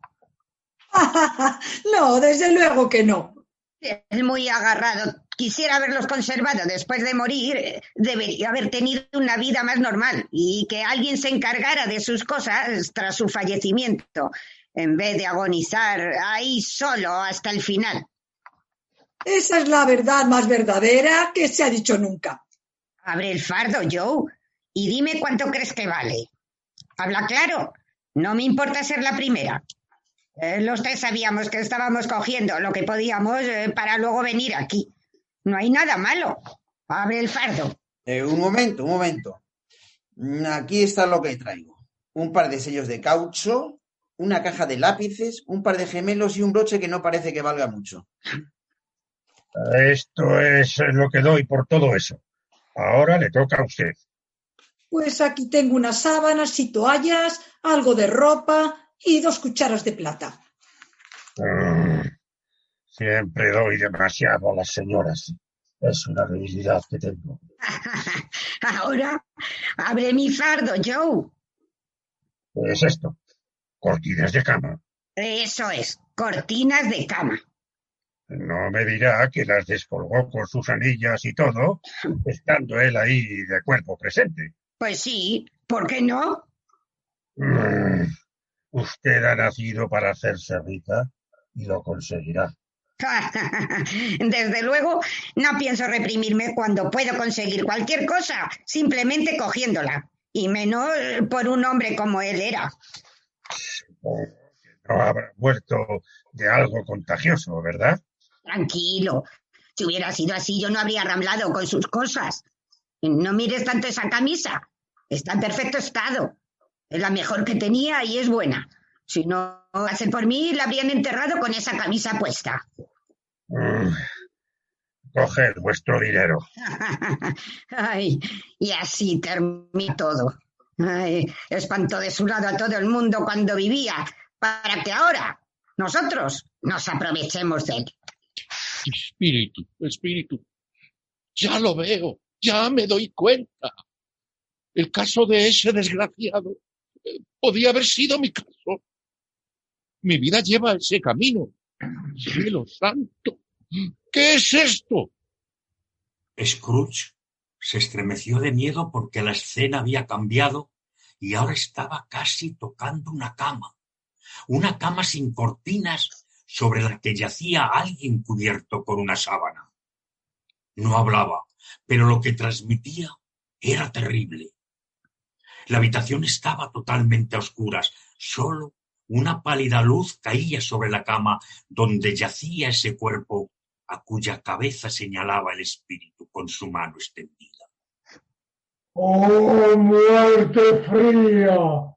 no, desde luego que no. Es muy agarrado. Quisiera haberlos conservado después de morir. Debería haber tenido una vida más normal y que alguien se encargara de sus cosas tras su fallecimiento, en vez de agonizar ahí solo hasta el final. Esa es la verdad más verdadera que se ha dicho nunca. Abre el fardo, Joe, y dime cuánto crees que vale. Habla claro. No me importa ser la primera. Eh, los tres sabíamos que estábamos cogiendo lo que podíamos eh, para luego venir aquí. No hay nada malo. Abre el fardo. Eh, un momento, un momento. Aquí está lo que traigo. Un par de sellos de caucho, una caja de lápices, un par de gemelos y un broche que no parece que valga mucho. Esto es lo que doy por todo eso. Ahora le toca a usted. Pues aquí tengo unas sábanas y toallas, algo de ropa y dos cucharas de plata. Mm, Siempre doy demasiado a las señoras. Es una debilidad que tengo. Ahora abre mi fardo, Joe. ¿Qué es esto? Cortinas de cama. Eso es, cortinas de cama. No me dirá que las descolgó con sus anillas y todo, estando él ahí de cuerpo presente. Pues sí, ¿por qué no? Mm, Usted ha nacido para hacerse rica y lo conseguirá. Desde luego, no pienso reprimirme cuando puedo conseguir cualquier cosa, simplemente cogiéndola. Y menos por un hombre como él era. No habrá muerto de algo contagioso, ¿verdad? Tranquilo. Si hubiera sido así, yo no habría ramlado con sus cosas. No mires tanto esa camisa. Está en perfecto estado. Es la mejor que tenía y es buena. Si no hacen por mí, la habrían enterrado con esa camisa puesta. Mm. Coged vuestro dinero. Ay, y así terminó todo. Ay, espantó de su lado a todo el mundo cuando vivía, para que ahora nosotros nos aprovechemos de él. Espíritu, espíritu. Ya lo veo, ya me doy cuenta. El caso de ese desgraciado eh, podía haber sido mi caso. Mi vida lleva ese camino. Cielo santo. ¿Qué es esto? Scrooge se estremeció de miedo porque la escena había cambiado y ahora estaba casi tocando una cama. Una cama sin cortinas sobre la que yacía alguien cubierto con una sábana. No hablaba, pero lo que transmitía era terrible. La habitación estaba totalmente a oscuras, solo una pálida luz caía sobre la cama donde yacía ese cuerpo a cuya cabeza señalaba el espíritu con su mano extendida. ¡Oh, muerte fría!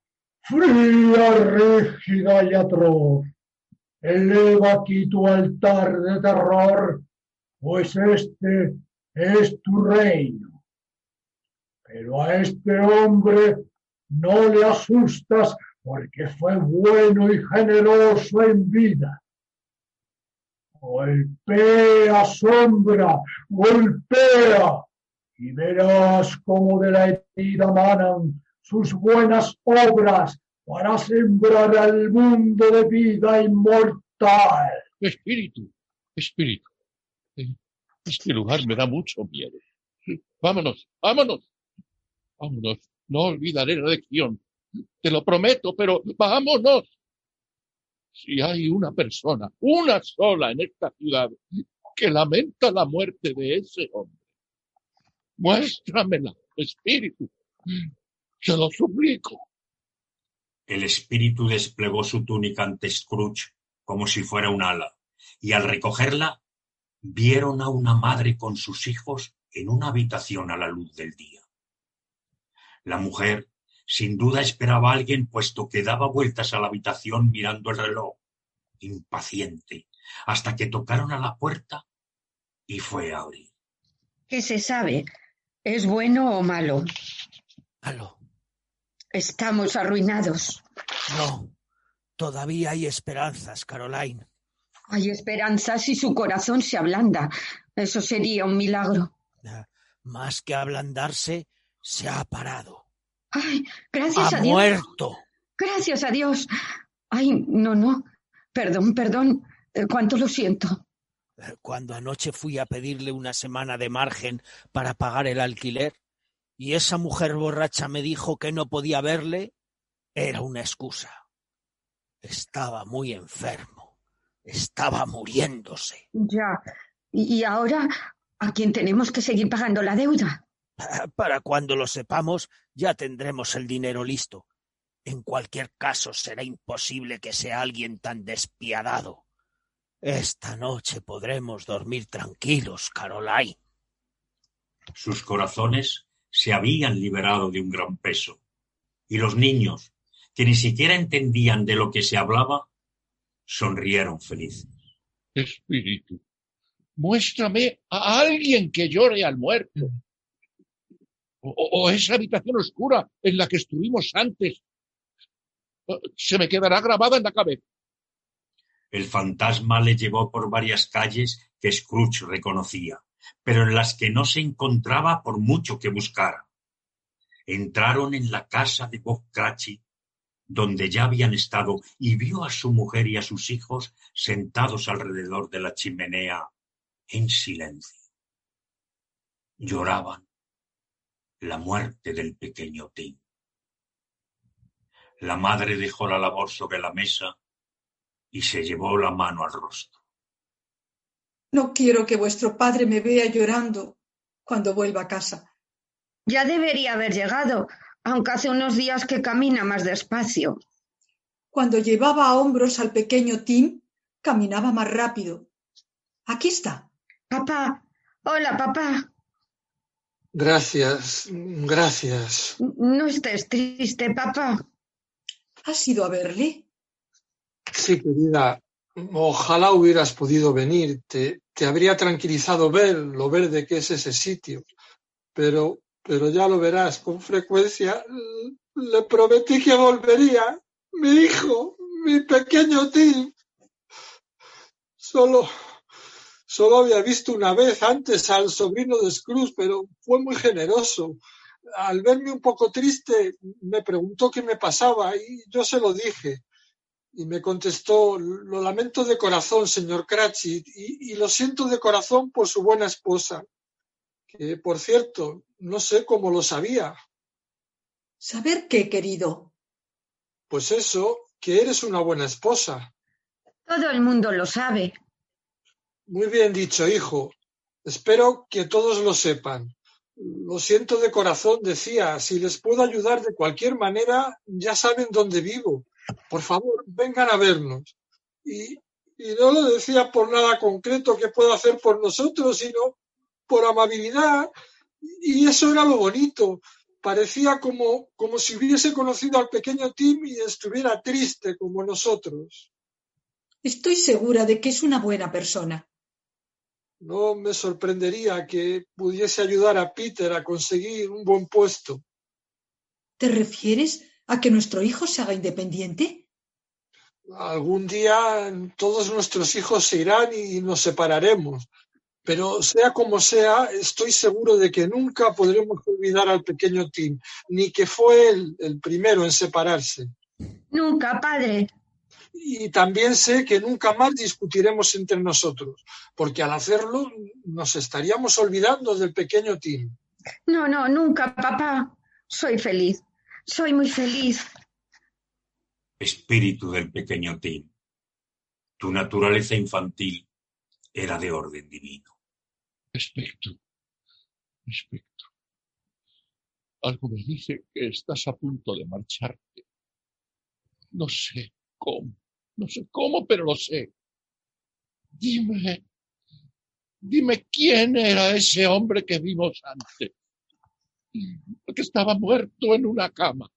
Fría, rígida y atroz. Eleva aquí tu altar de terror, pues este es tu reino. Pero a este hombre no le asustas porque fue bueno y generoso en vida. Golpea, sombra, golpea, y verás cómo de la herida manan sus buenas obras para sembrar al mundo de vida inmortal. Espíritu, espíritu. Este lugar me da mucho miedo. Vámonos, vámonos. Vámonos. No olvidaré la lección. Te lo prometo, pero vámonos. Si hay una persona, una sola en esta ciudad, que lamenta la muerte de ese hombre, muéstramela, espíritu. Te lo suplico. El espíritu desplegó su túnica ante Scrooge como si fuera un ala, y al recogerla vieron a una madre con sus hijos en una habitación a la luz del día. La mujer sin duda esperaba a alguien, puesto que daba vueltas a la habitación mirando el reloj, impaciente, hasta que tocaron a la puerta y fue a abrir. ¿Qué se sabe? ¿Es bueno o malo? Malo. Estamos arruinados. No, todavía hay esperanzas, Caroline. Hay esperanza si su corazón se ablanda. Eso sería un milagro. Más que ablandarse, se ha parado. Ay, gracias ha a Dios. muerto. Gracias a Dios. Ay, no, no. Perdón, perdón. Eh, Cuánto lo siento. Cuando anoche fui a pedirle una semana de margen para pagar el alquiler y esa mujer borracha me dijo que no podía verle, era una excusa. Estaba muy enfermo. Estaba muriéndose. Ya. Y y ahora, ¿a quién tenemos que seguir pagando la deuda? Para cuando lo sepamos, ya tendremos el dinero listo. En cualquier caso, será imposible que sea alguien tan despiadado. Esta noche podremos dormir tranquilos, Caroline. Sus corazones se habían liberado de un gran peso, y los niños, que ni siquiera entendían de lo que se hablaba, sonrieron felices. Espíritu, muéstrame a alguien que llore al muerto. O, esa habitación oscura en la que estuvimos antes. Se me quedará grabada en la cabeza. El fantasma le llevó por varias calles que Scrooge reconocía, pero en las que no se encontraba por mucho que buscara. Entraron en la casa de Bob Cratchit, donde ya habían estado, y vio a su mujer y a sus hijos sentados alrededor de la chimenea en silencio. Lloraban la muerte del pequeño Tim. La madre dejó la labor sobre la mesa y se llevó la mano al rostro. No quiero que vuestro padre me vea llorando cuando vuelva a casa. Ya debería haber llegado, aunque hace unos días que camina más despacio. Cuando llevaba a hombros al pequeño Tim, caminaba más rápido. Aquí está. Papá. Hola, papá. Gracias, gracias. No estés triste, papá. ¿Has ido a verle? Sí, querida, ojalá hubieras podido venir. Te, te habría tranquilizado ver lo verde que es ese sitio. Pero, pero ya lo verás con frecuencia. Le prometí que volvería. Mi hijo, mi pequeño Tim. Solo, solo había visto una vez antes al sobrino de Scrooge, pero fue muy generoso. Al verme un poco triste, me preguntó qué me pasaba y yo se lo dije. Y me contestó, lo lamento de corazón, señor Cratchit, y, y lo siento de corazón por su buena esposa, que, por cierto, no sé cómo lo sabía. ¿Saber qué, querido? Pues eso, que eres una buena esposa. Todo el mundo lo sabe. Muy bien dicho, hijo. Espero que todos lo sepan. Lo siento de corazón, decía. Si les puedo ayudar de cualquier manera, ya saben dónde vivo. Por favor, vengan a vernos. Y, no lo decía por nada concreto que pueda hacer por nosotros, sino por amabilidad. Y eso era lo bonito. Parecía como, como si hubiese conocido al pequeño Tim y estuviera triste como nosotros. Estoy segura de que es una buena persona. No me sorprendería que pudiese ayudar a Peter a conseguir un buen puesto. ¿Te refieres a que nuestro hijo se haga independiente? Algún día todos nuestros hijos se irán y nos separaremos. Pero sea como sea, estoy seguro de que nunca podremos olvidar al pequeño Tim, ni que fue él el primero en separarse. Nunca, padre. Y también sé que nunca más discutiremos entre nosotros, porque al hacerlo nos estaríamos olvidando del pequeño Tim. No, no, nunca, papá. Soy feliz. Soy muy feliz. Espíritu del pequeño Tim, tu naturaleza infantil era de orden divino. Espectro, espectro. Algo me dice que estás a punto de marcharte. No sé cómo, no sé cómo, pero lo sé. Dime, dime quién era ese hombre que vimos antes, que estaba muerto en una cama.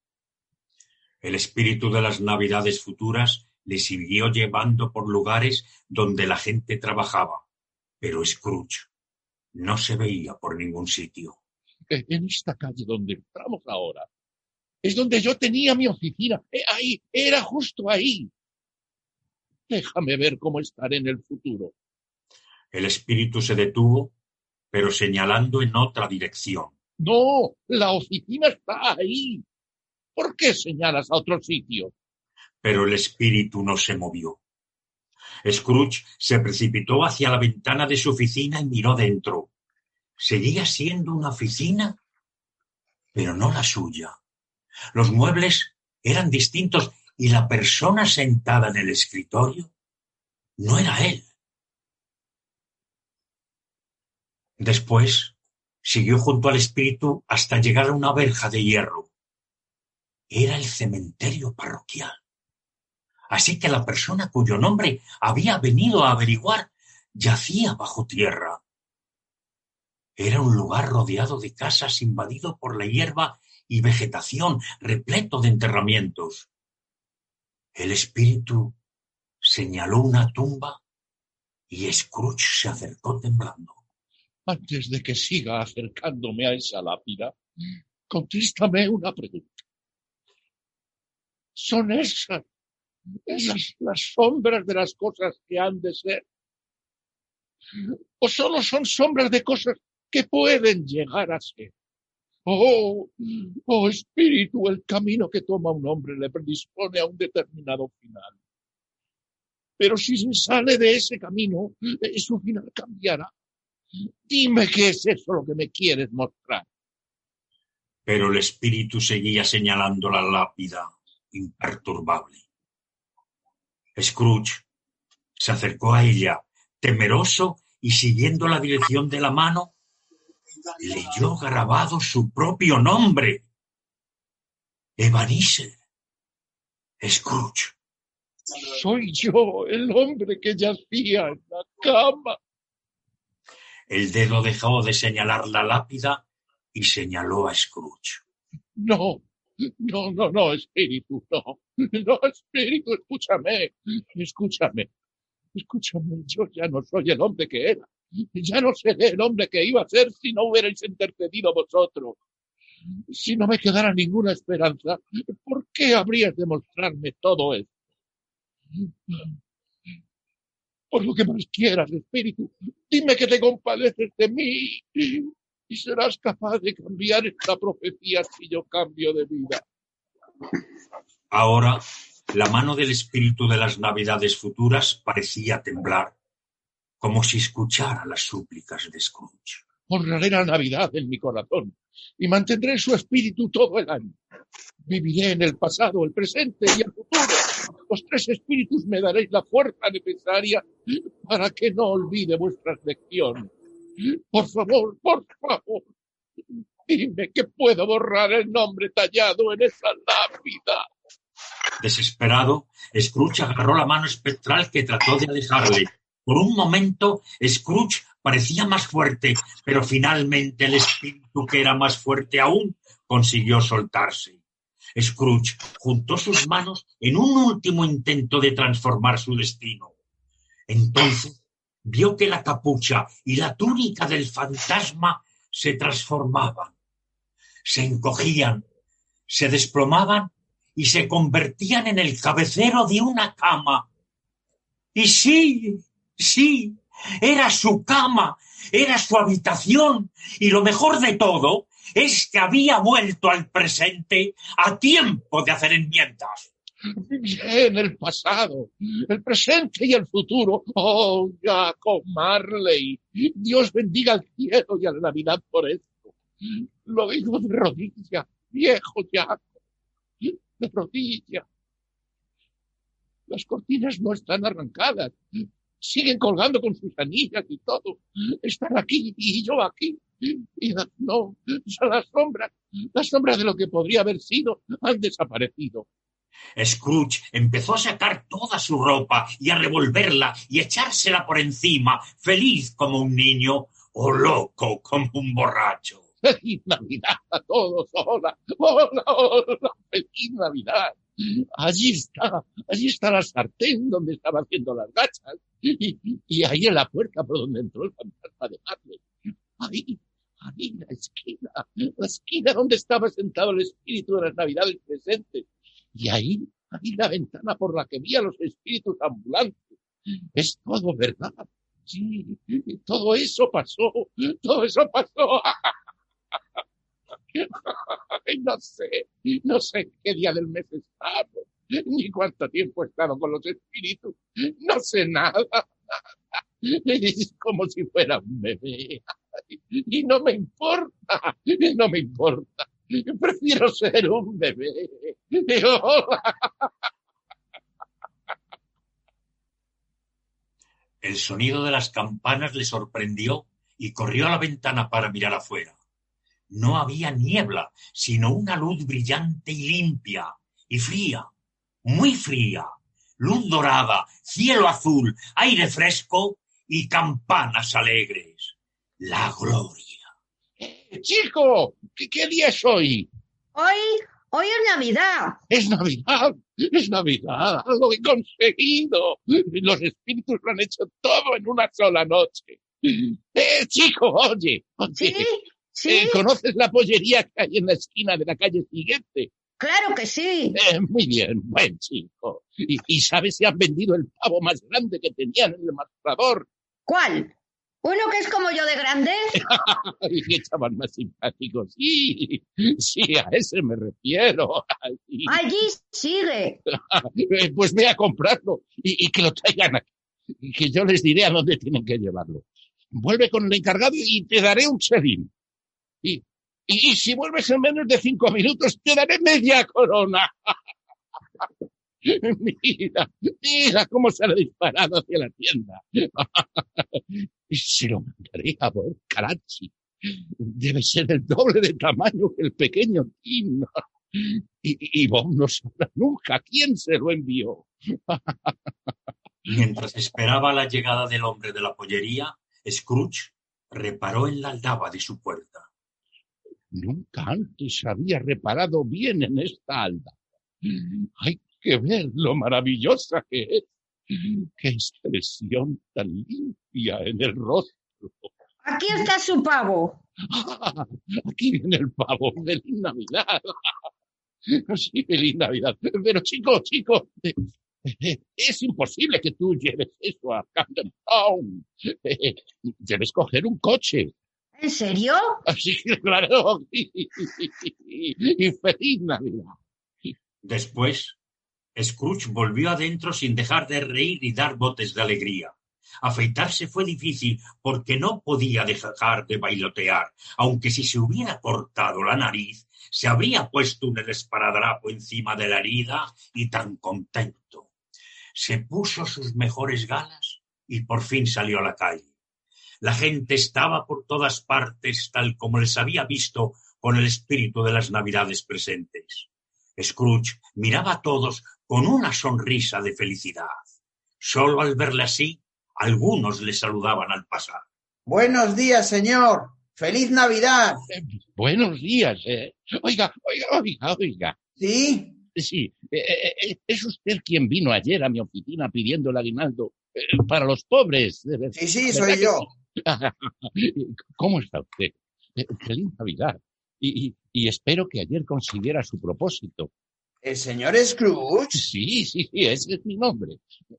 El espíritu de las navidades futuras le siguió llevando por lugares donde la gente trabajaba, pero Scrooge no se veía por ningún sitio. Eh, En esta calle donde entramos ahora, es donde yo tenía mi oficina. Eh, ahí, era justo ahí. Déjame ver cómo estaré en el futuro. El espíritu se detuvo, pero señalando en otra dirección. No, la oficina está ahí. ¿Por qué señalas a otro sitio? Pero el espíritu no se movió. Scrooge se precipitó hacia la ventana de su oficina y miró dentro. Seguía siendo una oficina, pero no la suya. Los muebles eran distintos y la persona sentada en el escritorio no era él. Después siguió junto al espíritu hasta llegar a una verja de hierro. Era el cementerio parroquial. Así que la persona cuyo nombre había venido a averiguar yacía bajo tierra. Era un lugar rodeado de casas invadido por la hierba y vegetación, repleto de enterramientos. El espíritu señaló una tumba y Scrooge se acercó temblando. Antes de que siga acercándome a esa lápida, contéstame una pregunta. ¿Son esas, las sombras de las cosas que han de ser? ¿O solo son sombras de cosas que pueden llegar a ser? Oh, oh espíritu, el camino que toma un hombre le predispone a un determinado final. Pero si se sale de ese camino, eh, su final cambiará. Dime qué es eso lo que me quieres mostrar. Pero el espíritu seguía señalando la lápida imperturbable. Scrooge se acercó a ella, temeroso y siguiendo la dirección de la mano, leyó grabado su propio nombre. Ebenezer. Scrooge. Soy yo, el hombre que yacía en la cama. El dedo dejó de señalar la lápida y señaló a Scrooge. No, no, no, no, espíritu, no. No, espíritu, escúchame, escúchame. Escúchame, yo ya no soy el hombre que era. Ya no seré el hombre que iba a ser si no hubierais intercedido vosotros. Si no me quedara ninguna esperanza, ¿por qué habrías de mostrarme todo esto? Por lo que más quieras, espíritu, dime que te compadeces de mí y serás capaz de cambiar esta profecía si yo cambio de vida. Ahora, la mano del espíritu de las navidades futuras parecía temblar, como si escuchara las súplicas de Scrooge. Honraré la Navidad en mi corazón y mantendré su espíritu todo el año. Viviré en el pasado, el presente y el futuro. Los tres espíritus me daréis la fuerza necesaria para que no olvide vuestras lecciones. Por favor, por favor, dime que puedo borrar el nombre tallado en esa lápida. Desesperado, Scrooge agarró la mano espectral que trató de alejarle. Por un momento, Scrooge parecía más fuerte, pero finalmente el espíritu, que era más fuerte aún, consiguió soltarse. Scrooge juntó sus manos en un último intento de transformar su destino. Entonces vio que la capucha y la túnica del fantasma se transformaban, se encogían, se desplomaban y se convertían en el cabecero de una cama. Y sí, sí, era su cama, era su habitación y lo mejor de todo es que había vuelto al presente a tiempo de hacer enmiendas. Bien, el pasado, el presente y el futuro. Oh, Jacob Marley. Dios bendiga al cielo y a la Navidad por esto. Lo digo de rodillas, viejo Jacob. De rodillas. Las cortinas no están arrancadas. Siguen colgando con sus anillas y todo. Están aquí y yo aquí. Y no, las sombras, las sombras de lo que podría haber sido han desaparecido. Scrooge empezó a sacar toda su ropa y a revolverla y echársela por encima, feliz como un niño o loco como un borracho. ¡Feliz Navidad a todos! ¡Hola! ¡Hola! ¡Hola! ¡Feliz Navidad! Allí está, allí está la sartén donde estaba haciendo las gachas y, y ahí en la puerta por donde entró el fantasma de Marley. Ahí, ahí, la esquina, la esquina donde estaba sentado el espíritu de las Navidades presentes. Y ahí, ahí la ventana por la que vi a los espíritus ambulantes. Es todo verdad. Sí, todo eso pasó, todo eso pasó. no sé, no sé qué día del mes estamos, ni cuánto tiempo he estado con los espíritus, no sé nada. Es como si fuera un bebé. Y no me importa, no me importa. Prefiero ser un bebé. El sonido de las campanas le sorprendió y corrió a la ventana para mirar afuera. No había niebla, sino una luz brillante y limpia, y fría, muy fría, luz dorada, cielo azul, aire fresco y campanas alegres. La gloria. Chico, ¿qué, qué día es hoy? Hoy, hoy es Navidad. Es Navidad, es Navidad, lo he conseguido. Los espíritus lo han hecho todo en una sola noche. Eh, chico, oye, oye. ¿Sí? ¿Sí? eh, ¿Conoces la pollería que hay en la esquina de la calle siguiente? Claro que sí. Eh, muy bien, buen chico. ¿Y, y sabes si han vendido el pavo más grande que tenían en el mostrador? ¿Cuál? ¿Uno que es como yo de grande? Ay, qué chaval más simpático. Sí, sí, a ese me refiero. Ay, Allí sigue. eh, Pues ve a comprarlo y, y que lo traigan aquí. Y que yo les diré a dónde tienen que llevarlo. Vuelve con el encargado y te daré un chelín. Y, si vuelves en menos de cinco minutos, te daré media corona. Mira, mira cómo se ha disparado hacia la tienda. Y se lo mandaré a Bob Karachi. Debe ser el doble de tamaño que el pequeño Tim. Y, y no sabrá nunca quién se lo envió. Mientras esperaba la llegada del hombre de la pollería, Scrooge reparó en la aldaba de su puerta. Nunca antes había reparado bien en esta alda. Hay que ver lo maravillosa que es. Qué expresión tan limpia en el rostro. Aquí está su pavo. Aquí viene el pavo. Feliz Navidad. Sí, feliz Navidad. Pero chico, chico, eh, eh, es imposible que tú lleves eso a Camden Town. Debes coger un coche. ¿En serio? Así que claro. Y feliz Navidad. Después, Scrooge volvió adentro sin dejar de reír y dar botes de alegría. Afeitarse fue difícil porque no podía dejar de bailotear, aunque si se hubiera cortado la nariz, se habría puesto un esparadrapo encima de la herida y tan contento. Se puso sus mejores galas y por fin salió a la calle. La gente estaba por todas partes tal como les había visto con el espíritu de las navidades presentes. Scrooge miraba a todos con una sonrisa de felicidad. Solo al verle así, algunos le saludaban al pasar. Buenos días, señor. ¡Feliz Navidad! Eh, buenos días. eh. Oiga, oiga, oiga, oiga. ¿Sí? Sí, eh, eh, es usted quien vino ayer a mi oficina pidiendo el aguinaldo eh, para los pobres. Sí, sí, ¿verdad soy que yo. ¿Cómo está usted? Eh, Feliz Navidad. Y, y- y espero que ayer consiguiera su propósito. ¿El señor Scrooge? Sí, sí, sí, ese es mi nombre.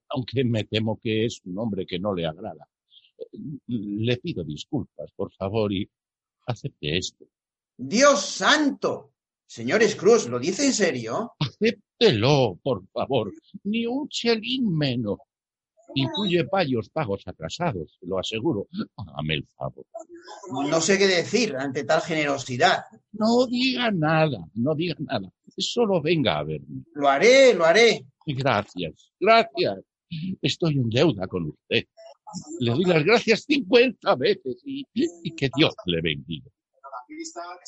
Aunque me temo que es un nombre que no le agrada. Le pido disculpas, por favor, y acepte esto. Dios santo. Señor Scrooge, ¿lo dice en serio? Acéptelo, por favor. Ni un chelín menos. Incluye varios pagos atrasados, lo aseguro. Hágame el favor. No sé qué decir ante tal generosidad. No diga nada, no diga nada. Solo venga a verme. Lo haré, lo haré. Gracias, gracias. Estoy en deuda con usted. Le doy las gracias 50 veces y, y que Dios le bendiga.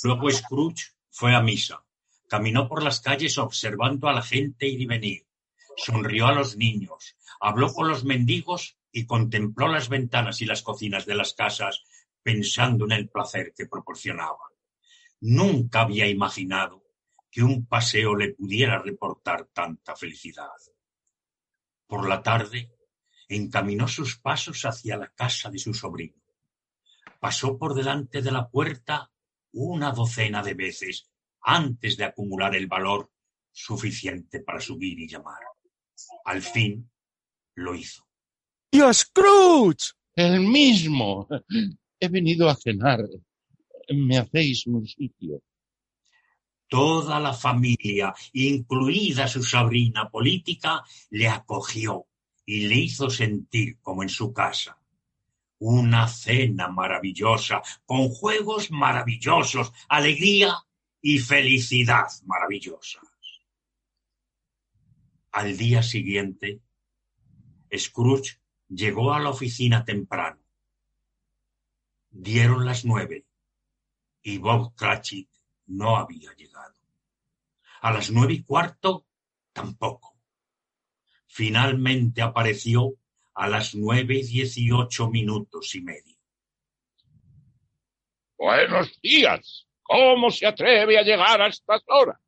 Luego Scrooge fue a misa. Caminó por las calles observando a la gente ir y venir. Sonrió a los niños, habló con los mendigos y contempló las ventanas y las cocinas de las casas pensando en el placer que proporcionaban. Nunca había imaginado que un paseo le pudiera reportar tanta felicidad. Por la tarde, encaminó sus pasos hacia la casa de su sobrino. Pasó por delante de la puerta una docena de veces antes de acumular el valor suficiente para subir y llamar. Al fin lo hizo. ¡Dios Scrooge! El mismo. He venido a cenar. ¿Me hacéis un sitio? Toda la familia, incluida su sobrina política, le acogió y le hizo sentir como en su casa. Una cena maravillosa, con juegos maravillosos, alegría y felicidad maravillosas. Al día siguiente, Scrooge llegó a la oficina temprano. Dieron las nueve y Bob Cratchit no había llegado. A las nueve y cuarto tampoco. Finalmente apareció a las nueve y dieciocho minutos y medio. Buenos días. ¿Cómo se atreve a llegar a estas horas?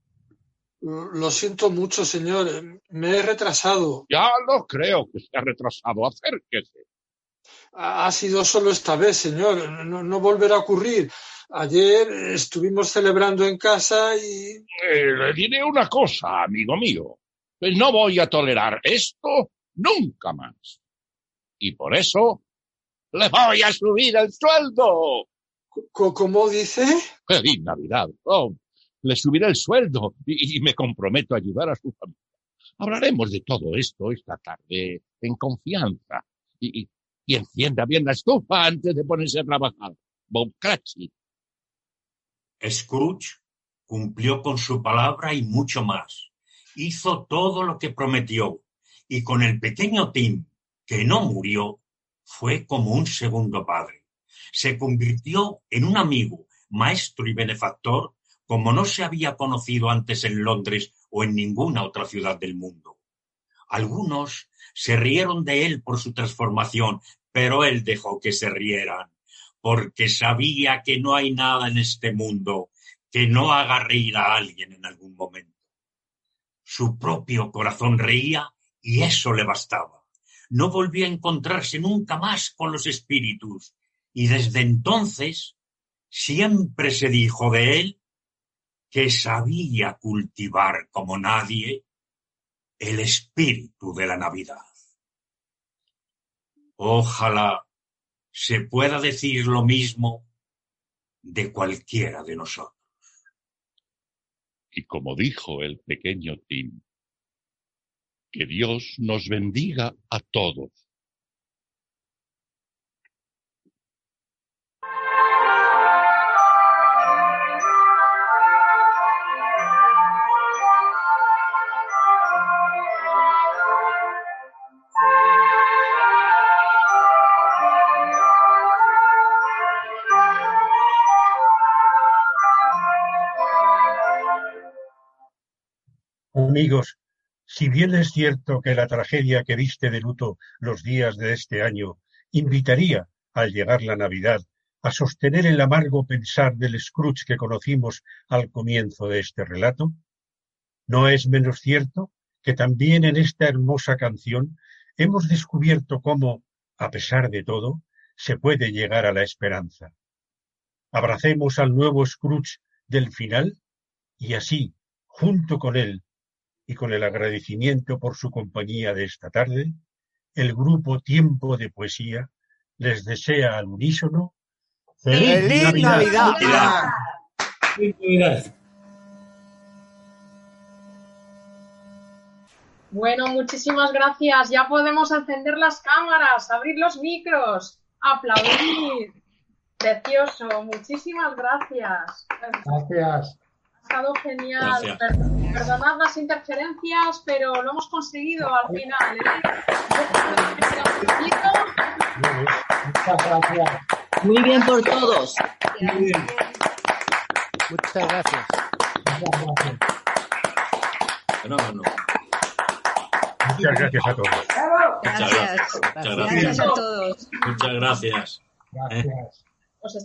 Lo siento mucho, señor. Me he retrasado. Ya lo creo que se ha retrasado. Acérquese. Ha sido solo esta vez, señor. No, no volverá a ocurrir. Ayer estuvimos celebrando en casa y... Eh, le diré una cosa, amigo mío. No voy a tolerar esto nunca más. Y por eso le voy a subir el sueldo. ¿Cómo dice? Feliz Navidad. Le subiré el sueldo y, y me comprometo a ayudar a su familia. Hablaremos de todo esto esta tarde en confianza. Y, y, y encienda bien la estufa antes de ponerse a trabajar. Bob Cratchit. Scrooge cumplió con su palabra y mucho más. Hizo todo lo que prometió y con el pequeño Tim, que no murió, fue como un segundo padre. Se convirtió en un amigo, maestro y benefactor como no se había conocido antes en Londres o en ninguna otra ciudad del mundo. Algunos se rieron de él por su transformación, pero él dejó que se rieran, porque sabía que no hay nada en este mundo que no haga reír a alguien en algún momento. Su propio corazón reía y eso le bastaba. No volvió a encontrarse nunca más con los espíritus y desde entonces siempre se dijo de él que sabía cultivar como nadie el espíritu de la Navidad. Ojalá se pueda decir lo mismo de cualquiera de nosotros. Y como dijo el pequeño Tim, que Dios nos bendiga a todos. Amigos, si bien es cierto que la tragedia que viste de luto los días de este año invitaría, al llegar la Navidad, a sostener el amargo pensar del Scrooge que conocimos al comienzo de este relato, no es menos cierto que también en esta hermosa canción hemos descubierto cómo, a pesar de todo, se puede llegar a la esperanza. Abracemos al nuevo Scrooge del final y así, junto con él, y con el agradecimiento por su compañía de esta tarde, el grupo Tiempo de Poesía les desea al unísono ¡Feliz Navidad! Feliz Navidad. Bueno, muchísimas gracias. Ya podemos encender las cámaras, abrir los micros, aplaudir. Precioso, muchísimas gracias. Gracias. Ha estado genial. Gracias. Per- Perdonad las interferencias, pero lo hemos conseguido al final. ¿eh? Muchas gracias. Muy bien por todos. Muy bien. Muchas gracias. Muchas gracias. Fenómeno. Muchas gracias a todos. Muchas gracias. Muchas Gracias gracias. a todos. Muchas gracias. Gracias.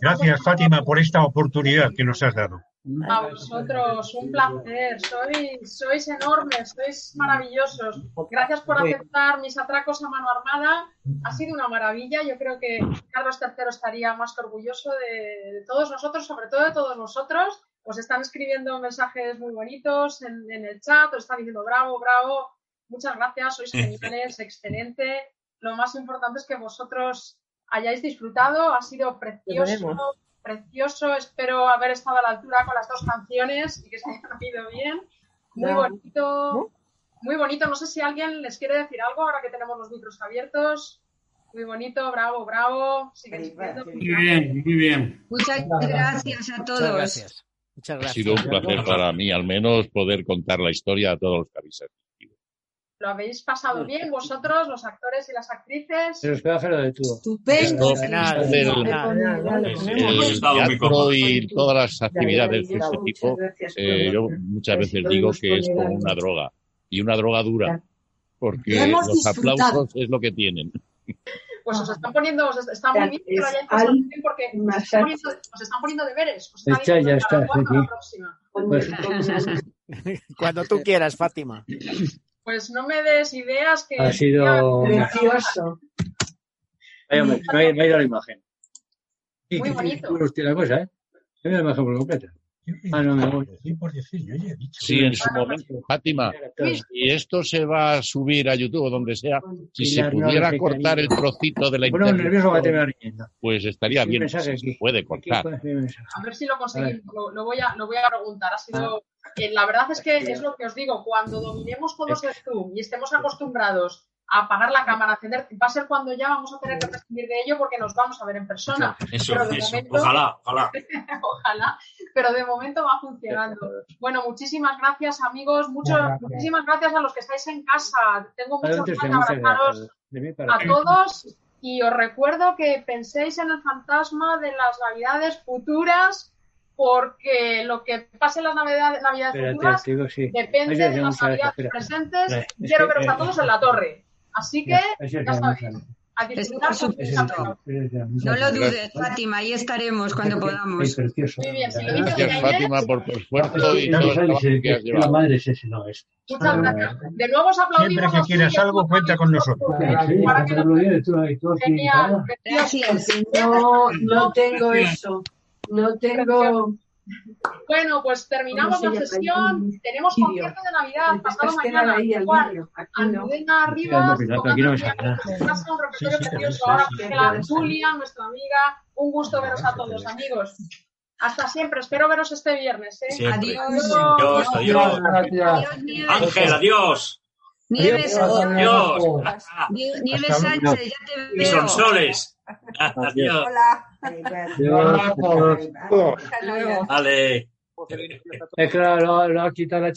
Gracias, Fátima, por esta oportunidad que nos has dado. A vosotros, un placer. Sois, sois enormes, sois maravillosos. Gracias por aceptar mis atracos a mano armada. Ha sido una maravilla. Yo creo que Carlos III estaría más que orgulloso de, de todos nosotros, sobre todo de todos vosotros. Os están escribiendo mensajes muy bonitos en, en el chat, os están diciendo bravo, bravo. Muchas gracias, sois geniales, excelente. Lo más importante es que vosotros hayáis disfrutado. Ha sido precioso. Precioso. Espero haber estado a la altura con las dos canciones y que se hayan oído bien. Muy bonito, muy bonito. No sé si alguien les quiere decir algo ahora que tenemos los micros abiertos. Muy bonito, bravo, bravo. Muy bien, muy bien. Muchas gracias a Muchas todos. gracias. Muchas Ha gracias. sido un placer para mí, al menos, poder contar la historia a todos los que. ¿Lo habéis pasado bien vosotros, los actores y las actrices? Pero espera, Fero, de todo. Estupendo. El teatro y todas las actividades de este tipo, eh, yo muchas veces digo que es como una droga, y una droga dura, porque los aplausos es lo que tienen. Pues os están poniendo, os está muy bien que lo hayáis pasado bien porque os están poniendo, os están poniendo deberes. Os están Está, ya está, la próxima. Pues, Cuando tú quieras, Fátima. Pues no me des ideas que... ha sido. Precioso. Vaya, me, me ha- me ha ido la imagen. Muy bonito. y- hostia, la cosa, ¿eh? Me ha ido la imagen por completa. Ah, no, me voy. Decir por decir, yo ya he dicho. Sí, en su momento, Fátima, si esto se va a subir a YouTube o donde sea, si se pudiera cortar el trocito de la Bueno, nervioso va a riendo. pues estaría bien, se puede cortar. A ver si lo conseguimos. Lo, lo voy a, lo voy a preguntar. Ha sido, eh, la verdad es que es lo que os digo. Cuando dominemos todos el Zoom y estemos acostumbrados apagar la cámara, encender, va a ser cuando ya vamos a tener que prescindir de ello porque nos vamos a ver en persona. Eso, Pero de eso. momento- Ojalá, ojalá. Ojalá, pero de momento va funcionando. Bueno, muchísimas gracias, amigos. Mucho, Gracias. muchísimas gracias a los que estáis en casa. Tengo muchas Adelante, ganas de abrazaros a todos y os recuerdo que penséis en el fantasma de las navidades futuras porque lo que pase en las navidades, navidades Espérate, futuras te digo, sí. depende Ay, de las navidades presentes. Eh, es Quiero veros a eh, todos en la torre. Así que, Ya, sabéis, a disfrutar. No lo dudes, Fátima, ahí estaremos cuando podamos. precioso. Muy bien, si lo dice Gracias, Fátima, por tu esfuerzo y No, todo el sabes, trabajo que has que la madre es ese, no es. Muchas gracias. De nuevo os aplaudimos. Siempre que quieras algo, cuenta con nosotros. no tengo eso. No tengo. Bueno, pues terminamos ¿Cómo la sesión. Tenemos concierto de Navidad pasado mañana. ahí al Igual. Almudena tocando casa, un repertorio Sí, sí, precioso. sí, Ahora sí, viene sí, la sí, sí. Julia, nuestra amiga. Un gusto veros a todos, amigos. Hasta siempre. Espero veros este viernes. ¿eh? Adiós. Adiós, adiós. Ángel, adiós. Nieves, Adiós. Nie- Nieves Hasta luego. Sánchez, ya te Y veo. sonsoles. Adiós. Hola. Adiós. Hasta luego. Vale. Es que lo, lo ha quitado la